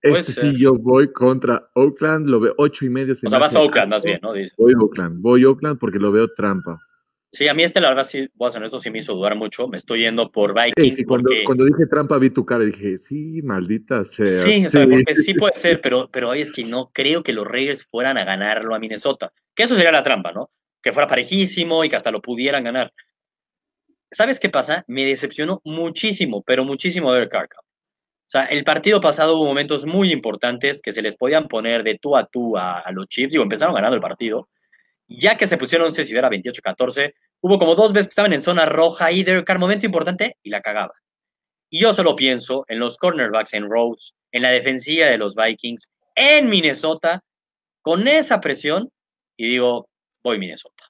Speaker 2: Este sí, yo voy contra Oakland, lo veo ocho y medio. se
Speaker 1: O sea, vas a Oakland más bien, ¿no? Dice.
Speaker 2: Voy a Oakland, voy a Oakland porque lo veo trampa.
Speaker 1: Sí, a mí este, la verdad, sí, voy a ser honesto, sí me hizo dudar mucho. Me estoy yendo por Vikings.
Speaker 2: Sí, cuando,
Speaker 1: porque...
Speaker 2: cuando dije trampa vi tu cara y dije, sí, maldita sea.
Speaker 1: Sí, o sea, porque sí puede ser, pero, pero es que no creo que los Raiders fueran a ganarlo a Minnesota. Que eso sería la trampa, ¿no? Que fuera parejísimo y que hasta lo pudieran ganar. ¿Sabes qué pasa? Me decepcionó muchísimo, pero muchísimo ver Carcam. O sea, el partido pasado hubo momentos muy importantes que se les podían poner de tú a tú a, a los Chiefs. Digo, empezaron ganando el partido ya que se pusieron, no sé si era 28-14, hubo como dos veces que estaban en zona roja y de momento importante y la cagaba. Y yo solo pienso en los cornerbacks en Rhodes, en la defensiva de los Vikings, en Minnesota, con esa presión, y digo, voy Minnesota.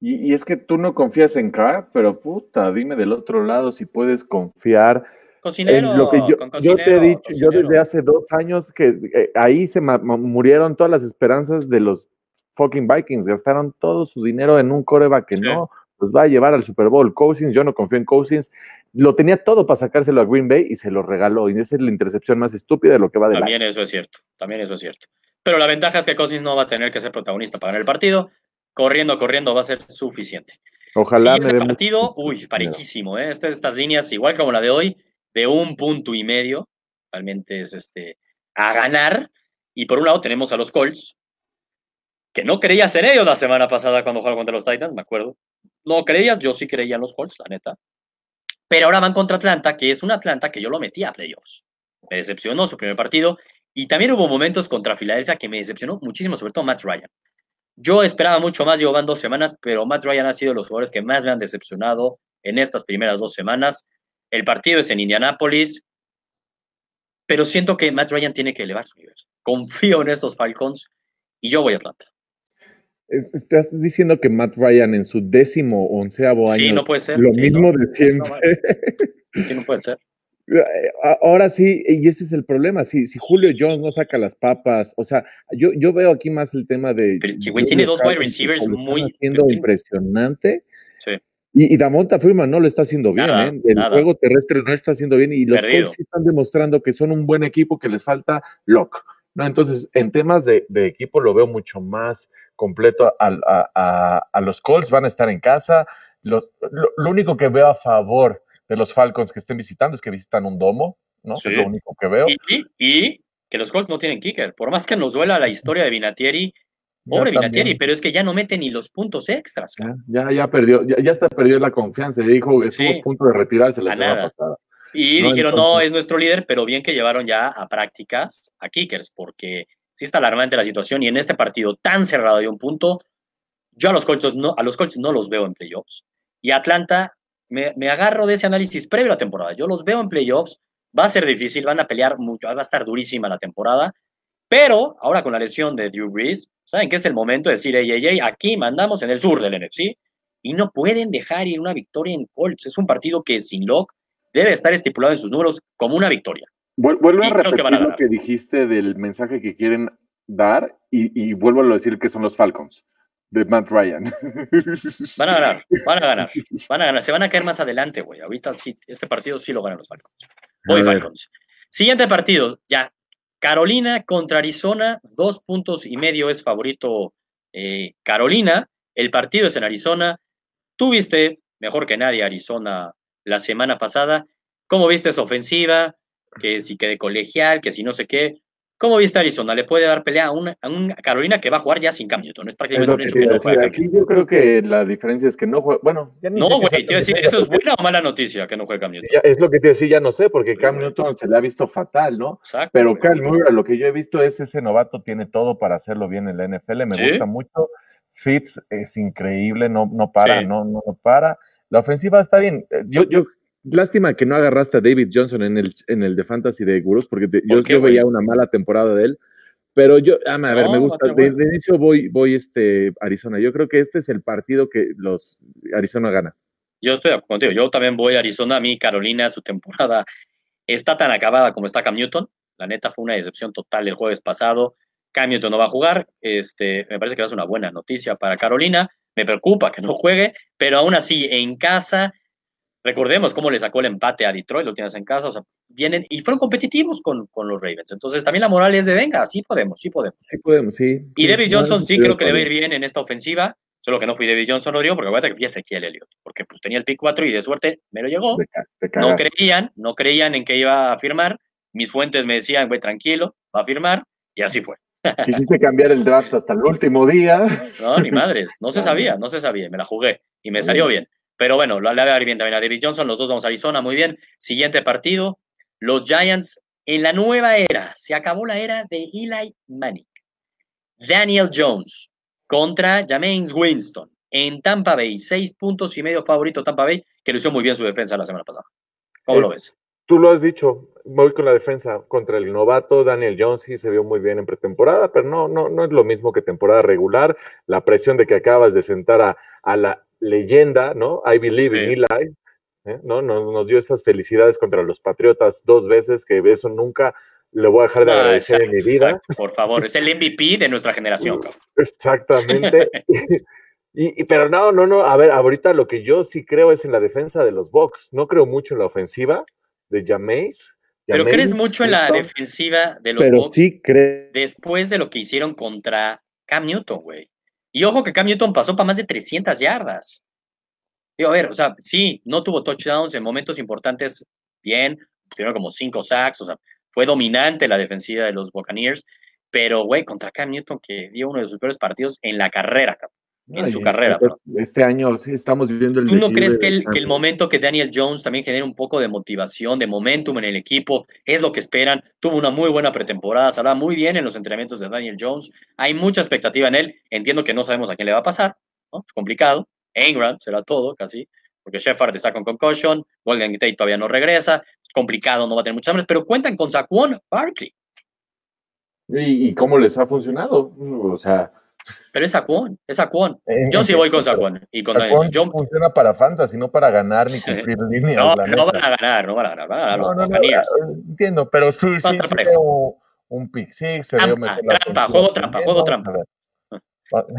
Speaker 2: Y, y es que tú no confías en Carr, pero puta, dime del otro lado si puedes confiar
Speaker 1: Cocinero,
Speaker 2: en lo que yo,
Speaker 1: con
Speaker 2: yo te he
Speaker 1: cocinero,
Speaker 2: dicho, yo desde hace dos años que eh, ahí se murieron todas las esperanzas de los fucking Vikings, gastaron todo su dinero en un coreback que
Speaker 1: Sí.
Speaker 2: no los va a llevar al Super Bowl. Cousins, yo no confío en Cousins, lo tenía todo para sacárselo a Green Bay y se lo regaló. Y esa es la intercepción más estúpida de lo que va de la
Speaker 1: También eso es cierto, también eso es cierto. Pero la ventaja es que Cousins no va a tener que ser protagonista para ganar el partido. Corriendo, corriendo va a ser suficiente.
Speaker 2: Ojalá me
Speaker 1: Siguiente
Speaker 2: dé mucho-
Speaker 1: partido, uy, parejísimo, ¿eh? Estas, estas líneas, igual como la de hoy, de un punto y medio, realmente es este, a ganar. Y por un lado tenemos a los Colts, que no creías en ellos la semana pasada cuando jugaron contra los Titans, me acuerdo. No creías, yo sí creía en los Colts, la neta. Pero ahora van contra Atlanta, que es un Atlanta que yo lo metí a playoffs. Me decepcionó su primer partido. Y también hubo momentos contra Filadelfia que me decepcionó muchísimo, sobre todo Matt Ryan. Yo esperaba mucho más, llevan dos semanas, pero Matt Ryan ha sido de los jugadores que más me han decepcionado en estas primeras dos semanas. El partido es en Indianápolis, pero siento que Matt Ryan tiene que elevar su nivel. Confío en estos Falcons y yo voy a Atlanta.
Speaker 2: Es- Estás diciendo que Matt Ryan en su décimo onceavo año
Speaker 1: Sí, no puede ser.
Speaker 2: lo
Speaker 1: Sí,
Speaker 2: mismo
Speaker 1: no.
Speaker 2: de siempre.
Speaker 1: Sí, no puede ser.
Speaker 2: Ahora sí, y ese es el problema. Si, si Julio Jones no saca las papas, o sea, yo, yo veo aquí más el tema de.
Speaker 1: Pero es que, güey, tiene dos wide receivers muy-
Speaker 2: haciendo
Speaker 1: tiene-
Speaker 2: impresionante.
Speaker 1: Sí.
Speaker 2: Y, y Damonta Freeman no lo está haciendo bien,
Speaker 1: Nada,
Speaker 2: ¿eh? El
Speaker 1: nada.
Speaker 2: juego terrestre no está haciendo bien y los. Colts sí están demostrando que son un buen equipo, que les falta lock. ¿no? Entonces, en temas de, de equipo lo veo mucho más completo a, a- a los Colts, van a estar en casa. Los- lo, lo único que veo a favor de los Falcons que estén visitando es que visitan un domo, ¿no?
Speaker 1: Sí.
Speaker 2: Es lo único que veo.
Speaker 1: Y, que los Colts no tienen kicker. Por más que nos duela la historia de Vinatieri, pobre Vinatieri, pero es que ya no mete ni los puntos extras.
Speaker 2: Ya, ya, ya perdió, ya, ya hasta perdió la confianza. Dijo, estuvo
Speaker 1: Sí.
Speaker 2: a punto de retirarse la semana pasada.
Speaker 1: Y
Speaker 2: No,
Speaker 1: dijeron, no, es nuestro líder, pero bien que llevaron ya a prácticas a kickers, porque sí está alarmante la situación y en este partido tan cerrado de un punto, yo a los Colts no, a los Colts no los veo en playoffs. Y Atlanta, me, me agarro de ese análisis previo a la temporada. Yo los veo en playoffs, va a ser difícil, van a pelear mucho, va a estar durísima la temporada, pero ahora con la lesión de Drew Brees, saben que es el momento de decir, ey, ey, ey, aquí mandamos en el sur del NFC y no pueden dejar ir una victoria en Colts. Es un partido que sin Locke debe estar estipulado en sus números como una victoria.
Speaker 2: Vuel- Vuelve
Speaker 1: Y
Speaker 2: a
Speaker 1: que
Speaker 2: repetir lo que dijiste del mensaje que quieren dar y, y vuelvo a decir que son los Falcons de Matt Ryan.
Speaker 1: Van a ganar, van a ganar, van a ganar. Se van a caer más adelante, güey. Ahorita sí, este partido sí lo ganan los Falcons. Voy. Falcons. Siguiente partido, ya. Carolina contra Arizona, dos puntos y medio es favorito eh, Carolina. El partido es en Arizona. Tú viste, mejor que nadie, Arizona la semana pasada. ¿Cómo viste esa ofensiva? Que si que de colegial, que si no sé qué. ¿Cómo viste Arizona? Le puede dar pelea a una, a una Carolina que va a jugar ya sin Cam Newton. Es
Speaker 2: Es
Speaker 1: prácticamente
Speaker 2: lo
Speaker 1: un hecho que no juega. Cam
Speaker 2: Aquí yo creo que la diferencia es que no juega. Bueno, ya ni
Speaker 1: No, güey, te iba a decir, ¿eso es buena o mala noticia que no juegue Cam Newton?
Speaker 2: Ya, es lo que te decía, ya no sé, porque Cam. Newton se le ha visto fatal, ¿no?
Speaker 1: Exacto.
Speaker 2: Pero. Cal Murray, lo que yo he visto es ese novato tiene todo para hacerlo bien en la NFL, me
Speaker 1: Sí.
Speaker 2: gusta mucho. Fitz es increíble, no, no para,
Speaker 1: Sí.
Speaker 2: no, no, no para. La ofensiva está bien. Eh, Yo, yo, lástima que no agarraste a David Johnson en el, en el de Fantasy de Gurús, porque te- yo,
Speaker 1: ¿Por qué,
Speaker 2: yo veía una mala temporada de él. Pero yo, ah, a ver,
Speaker 1: No,
Speaker 2: me gusta.
Speaker 1: ser
Speaker 2: De,
Speaker 1: bueno.
Speaker 2: de inicio voy, voy este Arizona. Yo creo que este es el partido que los Arizona gana.
Speaker 1: Yo estoy contigo. Yo también voy a Arizona. A mí, Carolina, su temporada está tan acabada como está Cam Newton. La neta fue una decepción total el jueves pasado. Cam Newton no va a jugar. Este, me parece que va a ser una buena noticia para Carolina. Me preocupa que no juegue, pero aún así, en casa, recordemos cómo le sacó el empate a Detroit, lo tienes en casa, o sea, vienen y fueron competitivos con, con los Ravens. Entonces, también la moral es de venga, sí podemos, sí podemos.
Speaker 2: Sí podemos, sí.
Speaker 1: Y
Speaker 2: sí,
Speaker 1: David
Speaker 2: no,
Speaker 1: Johnson sí creo que le va a ir bien en esta ofensiva. Solo que no fui David Johnson, Rodrigo, porque acuérdate que fui Ezequiel Elliott. Porque pues tenía el pick 4 y de suerte me lo llegó. no creían, no creían en que iba a firmar. Mis fuentes me decían, güey, tranquilo, va a firmar. Y así fue.
Speaker 2: Quisiste cambiar el draft hasta el último día.
Speaker 1: No, ni madres. No se sabía, no se sabía. Me la jugué y me salió bien. Pero bueno, lo le va a dar bien también a David Johnson. Los dos vamos a Arizona, muy bien. Siguiente partido. Los Giants en la nueva era. Se acabó la era de Eli Manning. Daniel Jones contra James Winston en Tampa Bay. Seis puntos y medio favorito Tampa Bay, que lució muy bien su defensa la semana pasada. ¿Cómo lo ves?
Speaker 2: Tú lo has dicho, voy con la defensa contra el novato Daniel Jones, sí se vio muy bien en pretemporada, pero no, no, no es lo mismo que temporada regular. La presión de que acabas de sentar a, a la leyenda, ¿no? I believe in Eli, ¿eh? ¿no? Nos, nos, dio esas felicidades contra los Patriotas dos veces, que eso nunca le voy a dejar de agradecer en mi vida.
Speaker 1: por favor, es el MVP de nuestra generación.
Speaker 2: Exactamente. y, pero no, no, no, a ver, ahorita lo que yo sí creo es en la defensa de los Bucks. No creo mucho en la ofensiva de Jameis.
Speaker 1: Pero crees mucho en la defensiva de los
Speaker 2: pero Sí creo.
Speaker 1: Después de lo que hicieron contra Cam Newton, güey. Y ojo que Cam Newton pasó para más de 300 yardas. Digo, a ver, o sea, sí, no tuvo touchdowns en momentos importantes, bien, tuvieron como cinco sacks, o sea, fue dominante la defensiva de los Buccaneers, pero, güey, contra Cam Newton, que dio uno de sus peores partidos en la carrera, en su carrera.
Speaker 2: Este, este, año sí estamos viviendo el.
Speaker 1: ¿Tú no crees que el, que el, momento que Daniel Jones también genera un poco de motivación, de momentum en el equipo, es lo que esperan? Tuvo una muy buena pretemporada, se habla muy bien en los entrenamientos de Daniel Jones. Hay mucha expectativa en él. Entiendo que no sabemos a quién le va a pasar, ¿no? Es complicado. Ingram será todo, casi porque Shepard está con concussion, Golden Tate todavía no regresa, es complicado, no va a tener muchas hambre, pero cuentan con Saquon Barkley.
Speaker 2: ¿Y, ¿Y, cómo les ha funcionado? O sea...
Speaker 1: Pero es Saquon, es Saquon. Yo sí voy con Saquon. Y con
Speaker 2: Saquon funciona para fantasy, no para ganar ni cumplir líneas.
Speaker 1: no, no van a ganar, no van a ganar, van a ganar no, los no, no,
Speaker 2: Entiendo, pero sí, sí, sí veo un pick six, se
Speaker 1: trampa, trampa, juego trampa, juego trampa.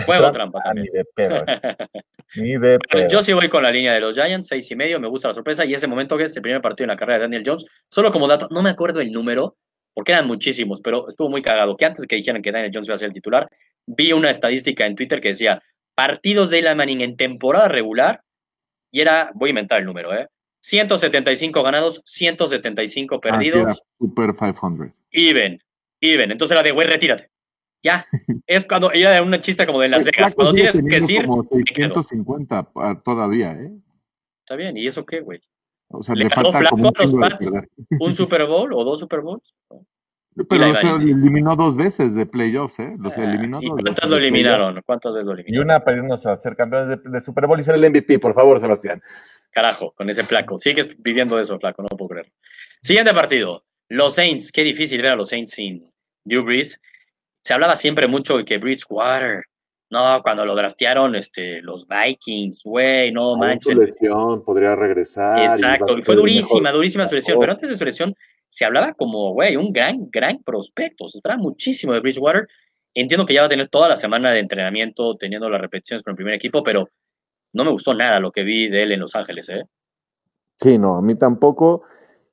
Speaker 1: Juego trampa
Speaker 2: también. Ni de pedo. Ni de pedo.
Speaker 1: Yo sí voy con la línea de los Giants, seis y medio, me gusta la sorpresa. Y ese momento que es el primer partido en la carrera de Daniel Jones, solo como dato, no me acuerdo el número, porque eran muchísimos, pero estuvo muy cagado. Que antes que dijeran que Daniel Jones iba a ser el titular, vi una estadística en Twitter que decía partidos de Eli Manning en temporada regular, y era, voy a inventar el número, ¿eh? 175 ganados, 175 perdidos.
Speaker 2: Ah, super 500.
Speaker 1: Even, even. Entonces era de, güey, retírate. Ya, es cuando ella era una chista como de Las Vegas. Cuando tienes que decir.
Speaker 2: Como 650 todavía, ¿eh?
Speaker 1: Está bien, ¿y eso qué, güey?
Speaker 2: O sea, le, le falta como un,
Speaker 1: los Pats, un Super Bowl o dos Super Bowls.
Speaker 2: Pero sea, eliminó dos veces de playoffs, ¿eh? Los
Speaker 1: ah,
Speaker 2: eliminó
Speaker 1: ¿Y cuántas lo eliminaron? ¿Cuántas veces lo eliminaron?
Speaker 2: Y una para irnos a ser campeones de, de, Super Bowl y ser el MVP, por favor, Sebastián.
Speaker 1: Carajo, con ese flaco. Sigues viviendo eso, flaco, no puedo creer. Siguiente partido. Los Saints. Qué difícil ver a los Saints sin Drew Brees se hablaba siempre mucho de que Bridgewater, no, cuando lo draftearon este, los Vikings, güey, no manches.
Speaker 2: Su lesión, podría regresar.
Speaker 1: Exacto, y fue durísima, durísima su lesión, pero antes de su lesión se hablaba como, güey, un gran, gran prospecto, se esperaba muchísimo de Bridgewater. Entiendo que ya va a tener toda la semana de entrenamiento teniendo las repeticiones con el primer equipo, pero no me gustó nada lo que vi de él en Los Ángeles, ¿eh?
Speaker 2: Sí, no, a mí tampoco.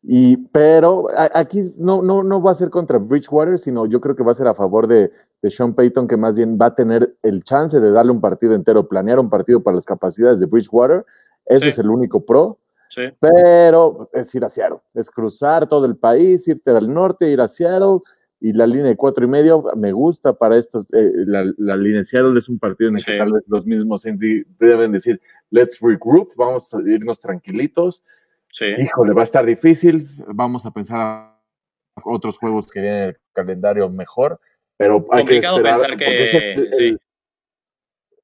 Speaker 2: Y, pero aquí no, no, no va a ser contra Bridgewater, sino yo creo que va a ser a favor de, de, Sean Payton, que más bien va a tener el chance de darle un partido entero, planear un partido para las capacidades de Bridgewater. Ese es el único pro.
Speaker 1: Sí.
Speaker 2: Pero es ir a Seattle, es cruzar todo el país, irte al norte, ir a Seattle. Y la línea de cuatro y medio me gusta para estos. Eh, la, la, línea de Seattle es un partido en el sí. que tal vez los mismos deben decir, let's regroup, vamos a irnos tranquilitos
Speaker 1: Sí.
Speaker 2: Híjole, va a estar difícil. Vamos a pensar a otros juegos que vienen el calendario mejor, pero hay
Speaker 1: Complicado
Speaker 2: que esperar,
Speaker 1: pensar que
Speaker 2: es el, sí.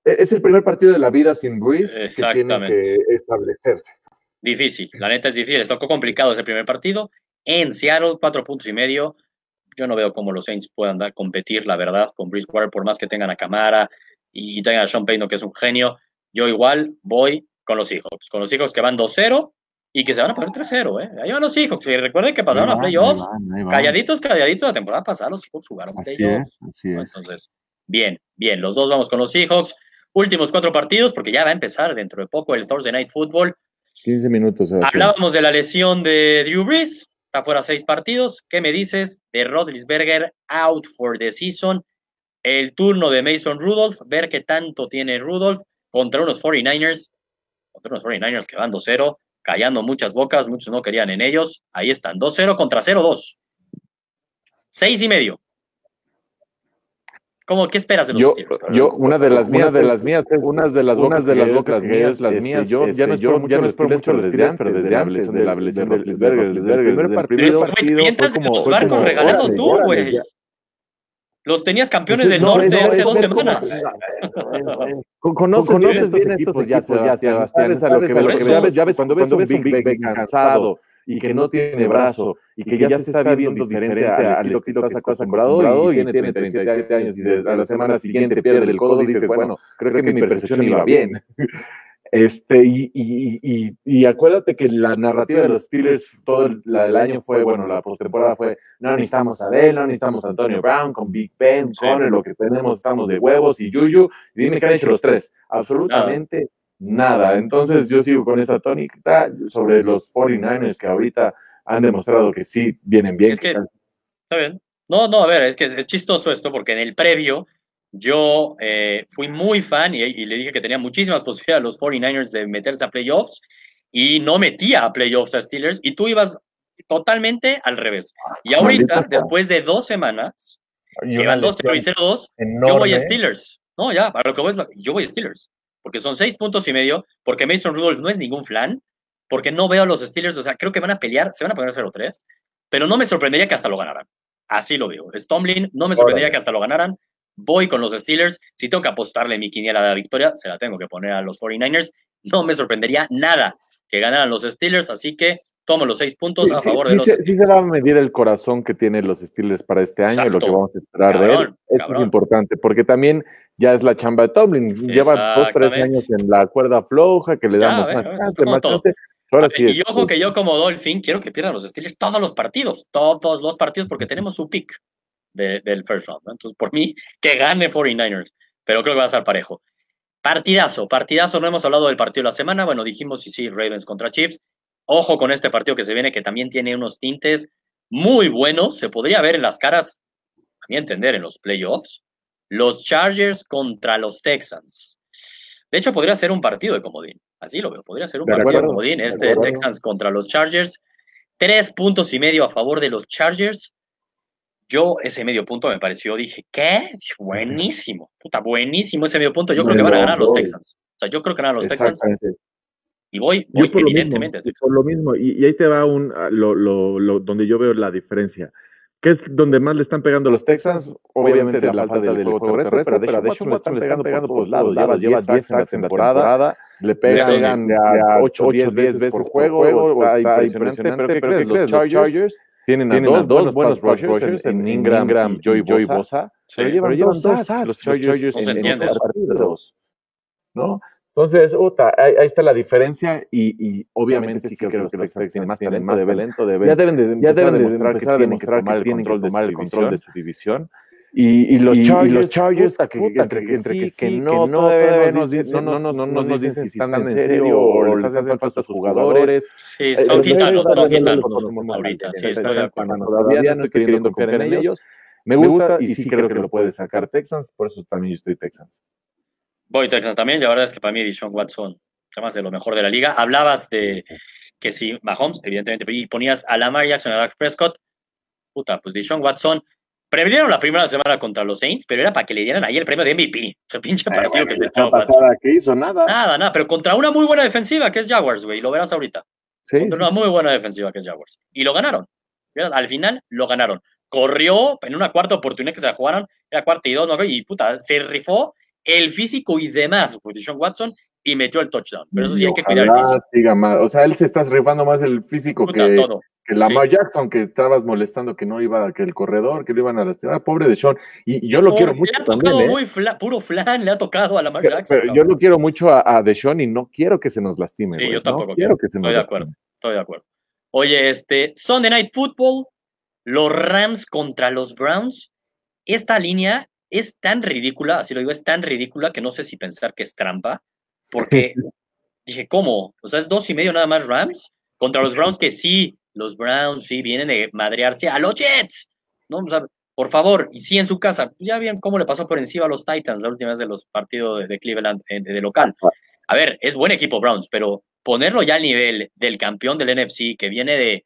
Speaker 2: es el, primer partido de la vida sin Breeze que tiene que establecerse.
Speaker 1: Difícil, la neta es difícil. Les tocó complicado ese primer partido. En Seattle, cuatro puntos y medio. Yo no veo cómo los Saints puedan dar, competir, la verdad, con Bridgewater, por más que tengan a Camara y tengan a Sean Payton, que es un genio. Yo igual voy con los Seahawks. Con los Seahawks que van 2-0 y que se van a poner 3-0, ¿eh? Ahí van los Seahawks. Y recuerden que pasaron a playoffs. Calladitos, calladitos. La temporada pasada los Seahawks jugaron
Speaker 2: así
Speaker 1: playoffs.
Speaker 2: Es, así es.
Speaker 1: Entonces, bien, bien. Los dos vamos con los Seahawks. Últimos cuatro partidos, porque ya va a empezar dentro de poco el Thursday Night Football.
Speaker 2: 15 minutos.
Speaker 1: Sebastián. Hablábamos de la lesión de Drew Brees. Está fuera seis partidos. ¿Qué me dices de Rodlisberger out for the season? El turno de Mason Rudolph. Ver qué tanto tiene Rudolph. contra unos 49ers, contra unos 49ers que van 2-0, callando muchas bocas, muchos no querían en ellos. Ahí están, 2-0 contra 0-2. Seis y medio. ¿Cómo, ¿Qué esperas de los
Speaker 2: Yo,
Speaker 1: Steelers?
Speaker 2: yo, una de las mías,
Speaker 3: de las mías, unas de las
Speaker 2: unas
Speaker 3: bocas
Speaker 2: de las bocas
Speaker 3: mías,
Speaker 2: es, las mías,
Speaker 3: yo ya no espero mucho
Speaker 2: no
Speaker 3: los
Speaker 2: espero mucho los
Speaker 3: desde
Speaker 2: Steelers,
Speaker 3: antes,
Speaker 2: pero
Speaker 3: desde antes de la lesión de el primer partido
Speaker 1: mientras los barcos regalando tú, güey.
Speaker 3: ya.
Speaker 1: Los tenías campeones
Speaker 3: Pues
Speaker 1: del
Speaker 3: no,
Speaker 1: norte hace dos semanas.
Speaker 3: Con- Conoces,
Speaker 2: Conoces
Speaker 3: bien estos equipos, ya, Sebastián. Ya ves,
Speaker 2: cuando ves un
Speaker 3: Big Ben cansado y que no tiene brazo y que ya se está viendo diferente al estilo que estás acostumbrado y tiene 37 años y a la semana siguiente pierde el codo, dices, bueno, creo que mi percepción iba bien. Este, y, y, y, y acuérdate que la narrativa de los Steelers todo el, la, el año fue, bueno, la postemporada fue, no necesitamos a Bell, no necesitamos a Antonio Brown, con Big Ben,
Speaker 1: Sí.
Speaker 3: lo que tenemos, estamos de huevos y Yuyu, dime qué han hecho los tres, absolutamente nada. Entonces yo sigo con esa tónica sobre los 49ers que ahorita han demostrado que sí vienen bien.
Speaker 1: Es que- Está bien. No, no, a ver, es que es, es chistoso esto porque en el previo yo eh, fui muy fan y, y le dije que tenía muchísimas posibilidades a los 49ers de meterse a playoffs y no metía a playoffs a Steelers y tú ibas totalmente al revés. Y ahorita,
Speaker 2: Maldita
Speaker 1: después de dos semanas,
Speaker 2: Y
Speaker 1: que
Speaker 2: una
Speaker 1: van 2 y
Speaker 2: lesión
Speaker 1: 0-2,
Speaker 2: enorme.
Speaker 1: yo voy a Steelers. No, ya, para lo que voy yo voy a Steelers. Porque son seis puntos y medio, porque Mason Rudolph no es ningún flan, porque no veo a los Steelers, o sea, creo que van a pelear, se van a poner 0-3, pero no me sorprendería que hasta lo ganaran. Así lo veo. Stomlin, no me sorprendería que hasta lo ganaran. Voy con los Steelers. Si tengo que apostarle mi quiniela de la victoria, se la tengo que poner a los 49ers. No me sorprendería nada que ganaran los Steelers, así que tomo los seis puntos
Speaker 3: Sí,
Speaker 1: a favor
Speaker 3: sí
Speaker 1: de los
Speaker 3: sí se va a medir el corazón que tienen los Steelers para este año lo que vamos a esperar de él.
Speaker 1: Cabrón,
Speaker 3: Esto
Speaker 1: cabrón.
Speaker 3: es importante, porque también ya es la chamba de Tomlin. Lleva dos, tres años en la cuerda floja, que le damos más chance, más
Speaker 1: todo.
Speaker 3: chance. Ahora sí es.
Speaker 1: y ojo que yo como Dolphin quiero que pierdan los Steelers todos los partidos, todos los partidos, porque tenemos su pick de- del first round. ¿no? Entonces, por mí, que gane 49ers, pero creo que va a estar parejo. Partidazo, partidazo, no hemos hablado del partido de la semana, bueno, dijimos sí, sí, Ravens contra Chiefs. Ojo con este partido que se viene, que también tiene unos tintes muy buenos, se podría ver en las caras, a mi entender, en los playoffs, los Chargers contra los Texans. De hecho, podría ser un partido de comodín. Así lo veo. Podría ser un
Speaker 3: De
Speaker 1: partido de comodín. Este de
Speaker 3: acuerdo.
Speaker 1: Texans contra los Chargers. Tres puntos y medio a favor de los Chargers. Yo, ese medio punto me pareció, dije, ¿qué? Buenísimo. Puta, buenísimo ese medio punto. Yo creo que van a ganar los. Texans. O sea, yo creo que ganan los Texans. Y voy,
Speaker 3: Yo
Speaker 1: voy
Speaker 3: por lo mismo,
Speaker 1: evidentemente. a Texans.
Speaker 3: por lo mismo, y, y ahí te va un ah, lo, lo, lo- donde yo veo la diferencia. ¿Qué es donde más le están pegando los Texans? Obviamente de la falta del juego terrestre, pero Deshaun Watson le están pegando por todos lados. Lleva, lleva 10 sacks en la temporada, le pegan,
Speaker 1: Eso sí.
Speaker 3: pegan ya 8 o 10 veces por juego, está impresionante, pero ¿qué crees? Los Chargers tienen a dos, dos buenos pass rushers en Ingram, Joey Bosa,
Speaker 1: Sí.
Speaker 3: pero llevan dos sacks los Chargers en, en partidos, ¿no? Entonces, uta, ahí, ahí está la diferencia y, y obviamente sí creo que los Texans tienen más talento, más talento de
Speaker 2: Ya deben de,
Speaker 3: ya deben de
Speaker 2: demostrar que
Speaker 3: demostrar
Speaker 2: tienen
Speaker 3: que tienen que tomar el control de
Speaker 2: su
Speaker 3: división. Y, y los
Speaker 2: Y- y
Speaker 3: Chargers,
Speaker 2: los Chargers,
Speaker 3: puta, que,
Speaker 2: puta,
Speaker 3: entre,
Speaker 2: que-
Speaker 3: entre
Speaker 2: sí,
Speaker 3: que
Speaker 2: que
Speaker 3: sí, que
Speaker 2: no,
Speaker 3: no,
Speaker 2: todavía
Speaker 3: todavía
Speaker 2: nos
Speaker 3: dicen-
Speaker 2: dicen-
Speaker 3: no,
Speaker 2: no
Speaker 3: nos,
Speaker 2: nos-
Speaker 3: no,
Speaker 2: no
Speaker 3: nos
Speaker 2: nos
Speaker 3: dicen si están en
Speaker 2: serio o
Speaker 3: o
Speaker 2: les hacen
Speaker 3: falta sus
Speaker 2: jugadores.
Speaker 1: Sí,
Speaker 3: Eh,
Speaker 1: están quitando, están quitando. ahorita,
Speaker 3: mal,
Speaker 1: sí,
Speaker 3: estoy
Speaker 1: estoy de
Speaker 3: de
Speaker 1: acuerdo.
Speaker 3: acuerdo. Todavía no estoy queriendo confiar en ellos. Me gusta y sí creo que lo puede sacar Texans, por eso también yo estoy Texans.
Speaker 1: Voy Texans también, y la verdad es que para mí Deshaun Watson, además de lo mejor de la liga. Hablabas de que si Mahomes, evidentemente, y ponías a Lamar Jackson, a Dak Prescott, puta, pues Deshaun Watson, previnieron la primera semana contra los Saints, pero era para que le dieran ahí el premio de MVP. O sea, pinche partido que se echó
Speaker 3: que hizo nada.
Speaker 1: Nada, nada, pero contra una muy buena defensiva que es Jaguars, güey, lo verás ahorita.
Speaker 3: Sí,
Speaker 1: Contra una muy buena defensiva que es Jaguars. Y lo ganaron. Al final lo ganaron. Corrió en una cuarta oportunidad que se la jugaron, era cuarta y dos, ¿no? y puta, se rifó el físico y demás, pues, Deshaun Watson, y metió el touchdown. Pero eso sí hay que cuidar el físico.
Speaker 3: siga más. O sea, él se está rifando más el físico
Speaker 1: Puta,
Speaker 3: que,
Speaker 1: todo.
Speaker 3: que Lamar Jackson, que estabas molestando que no iba, que el corredor, que lo iban a lastimar. Pobre de Sean. Y, y yo lo
Speaker 1: Por-
Speaker 3: quiero
Speaker 1: le
Speaker 3: mucho
Speaker 1: ha tocado
Speaker 3: también, ¿eh?
Speaker 1: muy fla- puro flan, le ha tocado a Lamar
Speaker 3: Pero,
Speaker 1: Jackson.
Speaker 3: pero yo lo quiero mucho a, a Deshaun y no quiero que se nos lastime.
Speaker 1: Sí, yo tampoco
Speaker 3: No
Speaker 1: quiero.
Speaker 3: quiero que se nos
Speaker 1: Estoy de acuerdo, estoy de acuerdo. Oye, este, Sunday Night Football, los Rams contra los Browns. Esta línea es tan ridícula, así lo digo, es tan ridícula que no sé si pensar que es trampa, porque dije, ¿cómo? O sea, es dos y medio nada más Rams contra los Browns, que sí, los Browns sí vienen de madrearse a los Jets. ¿no? O sea, por favor, y sí en su casa, ya bien cómo le pasó por encima a los Titans la última vez de los partidos de, Cleveland de, local. A ver, es buen equipo Browns, pero ponerlo ya al nivel del campeón del NFC que viene de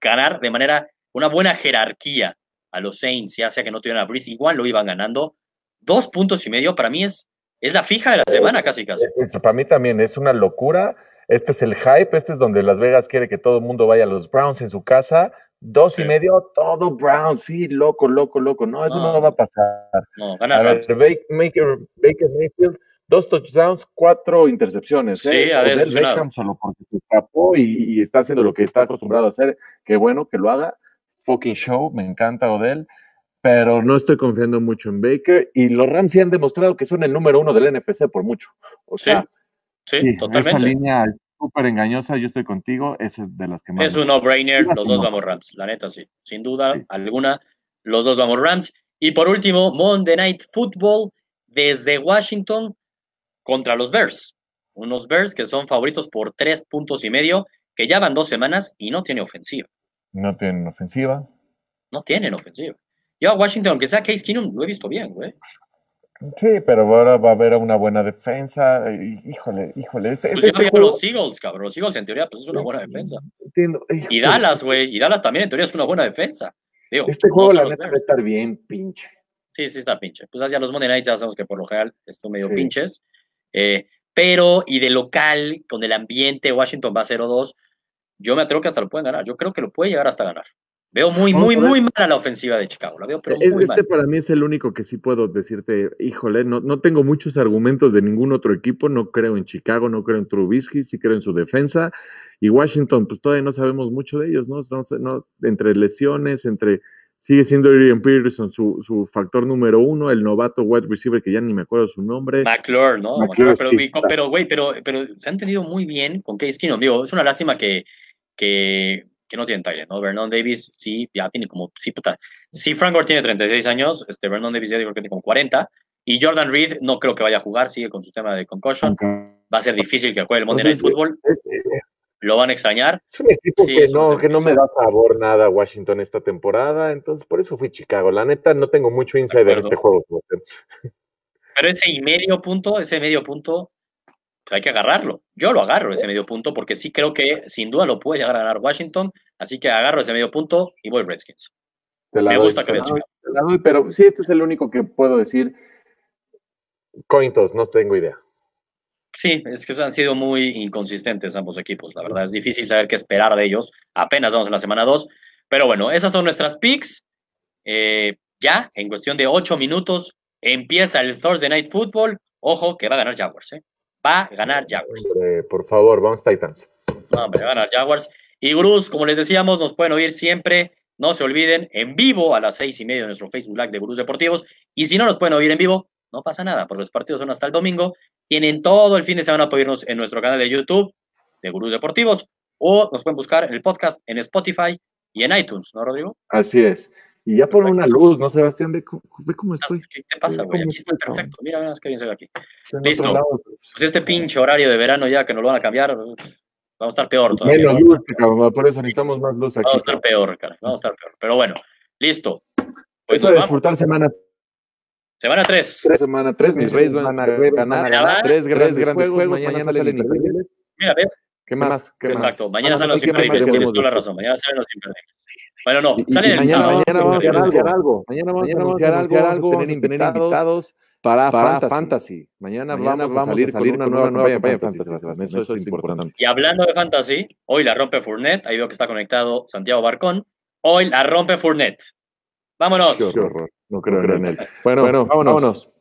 Speaker 1: ganar de manera, una buena jerarquía a los Saints, ya sea que no tuvieran a Breeze, igual lo iban ganando. Dos puntos y medio para mí es, es la fija de la semana casi casi.
Speaker 2: para mí también es una locura. Este es el hype, este es donde Las Vegas quiere que todo el mundo vaya a los Browns en su casa Dos y medio, todo Brown, sí, loco, loco, loco. No, eso no, va a pasar.
Speaker 1: No, gana a ver,
Speaker 2: Baker, Baker Mayfield, dos touchdowns, cuatro intercepciones.
Speaker 1: Sí, ¿eh? a ver,
Speaker 2: Beckham solo porque se escapó y, está haciendo lo que está acostumbrado a hacer. Qué bueno que lo haga. Fucking show, me encanta Odell. Pero no estoy confiando mucho en Baker. Y los Rams sí han demostrado que son el número uno del NFC por mucho. O sea,
Speaker 1: sí, sí, totalmente.
Speaker 2: Esa línea súper engañosa, yo estoy contigo, esa es de las que más.
Speaker 1: Es un no-brainer, los dos vamos Rams, la neta sí, sin duda alguna, los dos vamos Rams. Y por último, Monday Night Football desde Washington contra los Bears. Unos Bears que son favoritos por tres puntos y medio, que ya van dos semanas y no tiene ofensiva.
Speaker 2: No tienen ofensiva.
Speaker 1: No tienen ofensiva. Yo a Washington, aunque sea Case Keenum, lo he visto bien, güey.
Speaker 2: Sí, pero ahora va a haber una buena defensa. Híjole, híjole.
Speaker 1: Este, pues este los Eagles, cabrón. Los Eagles en teoría pues es una buena defensa.
Speaker 2: Entiendo.
Speaker 1: Y Dallas, güey. Y Dallas también en teoría es una buena defensa.
Speaker 2: este juego la neta va a estar bien pinche.
Speaker 1: Sí, sí está pinche. Pues hacia los Monday Nights ya sabemos que por lo general son medio pinches. Eh, pero, y de local, con el ambiente, Washington va a 0-2. Yo me atrevo que hasta lo pueden ganar. Yo creo que lo puede llegar hasta ganar. Veo muy, muy, muy mala la ofensiva de Chicago. La veo, pero muy
Speaker 2: este para mí es el único que sí puedo decirte, híjole, no, no tengo muchos argumentos de ningún otro equipo. No creo en Chicago, no creo en Trubisky, sí creo en su defensa. Y Washington, pues todavía no sabemos mucho de ellos, ¿no? no, entre lesiones, entre. Sigue siendo Adrian Peterson su, su factor número uno, el novato wide receiver que ya ni me acuerdo su nombre.
Speaker 1: McClure, ¿no? pero, güey, pero, pero, se han tenido muy bien con Case Keenum. Digo, es una lástima que, que que no tiene Tyler, ¿no? Vernon Davis sí, ya tiene como, sí, puta. Sí, Frank Gore tiene 36 años, este, Vernon Davis ya dijo que tiene como 40, y Jordan Reed no creo que vaya a jugar, sigue con su tema de concussion. Va a ser difícil que juegue el Monday Night Football. Lo van a extrañar.
Speaker 2: Es un equipo que, no, que no me da favor nada Washington esta temporada, entonces por eso fui Chicago. La neta, no tengo mucho insider en este juego.
Speaker 1: Pero ese y medio punto, ese medio punto, hay que agarrarlo. Yo lo agarro ese medio punto porque sí creo que sin duda lo puede llegar a ganar Washington, así que agarro ese medio punto y voy Redskins. Me gusta que veas
Speaker 2: pero sí, este es el único que puedo decir. Cointos, no tengo idea.
Speaker 1: Sí, es que han sido muy inconsistentes ambos equipos, la verdad. Es difícil saber qué esperar de ellos. Apenas vamos en la semana 2. Pero bueno, esas son nuestras picks. Eh, ya, en cuestión de 8 minutos, empieza el Thursday Night Football. Ojo que va a ganar Jaguars, ¿eh? Va a ganar Jaguars.
Speaker 2: por favor, vamos Titans.
Speaker 1: va a ganar Jaguars. Y Bruce, como les decíamos, nos pueden oír siempre. No se olviden, en vivo a las seis y media en nuestro Facebook Live de Gurús Deportivos. Y si no nos pueden oír en vivo, no pasa nada, porque los partidos son hasta el domingo. Tienen todo el fin de semana para oírnos en nuestro canal de YouTube de Gurús Deportivos o nos pueden buscar el podcast en Spotify y en iTunes, ¿no, Rodrigo?
Speaker 2: Así es. Y ya por una luz, ¿no, Sebastián? Ve, cómo estoy.
Speaker 1: ¿Qué te pasa, güey? Aquí está perfecto. Mira, mira, qué bien se ve aquí. Listo. Pues este pinche horario de verano ya que nos lo van a cambiar, vamos a estar peor todavía.
Speaker 2: Menos luz, cabrón, por eso necesitamos más luz aquí.
Speaker 1: Vamos a estar peor, cara. Vamos a estar peor. Pero bueno, listo.
Speaker 2: Pues eso de disfrutar semana
Speaker 1: Semana 3.
Speaker 2: Tres semana 3, mis reyes van a ganar. Tres grandes juegos, mañana salen
Speaker 1: Mira, ve.
Speaker 2: ¿Qué más?
Speaker 1: ¿Qué Exacto, mañana salen los imperdecibles, tienes toda la razón. Mañana salen los imperdecibles. Bueno, no, sale el
Speaker 2: mañana,
Speaker 1: sábado.
Speaker 2: Mañana vamos a anunciar algo. Mañana vamos a anunciar algo. Vamos a tener invitados para, para fantasy. Mañana, Mañana vamos, a salir, con una nueva, nueva campaña fantasy. fantasy. Eso, es importante.
Speaker 1: Y hablando de fantasy, hoy la rompe Fournet. Ahí veo que está conectado Santiago Barcón. Hoy la rompe Fournet. Vámonos.
Speaker 2: Qué horror. No creo, no creo en él. Bueno, bueno vámonos. vámonos.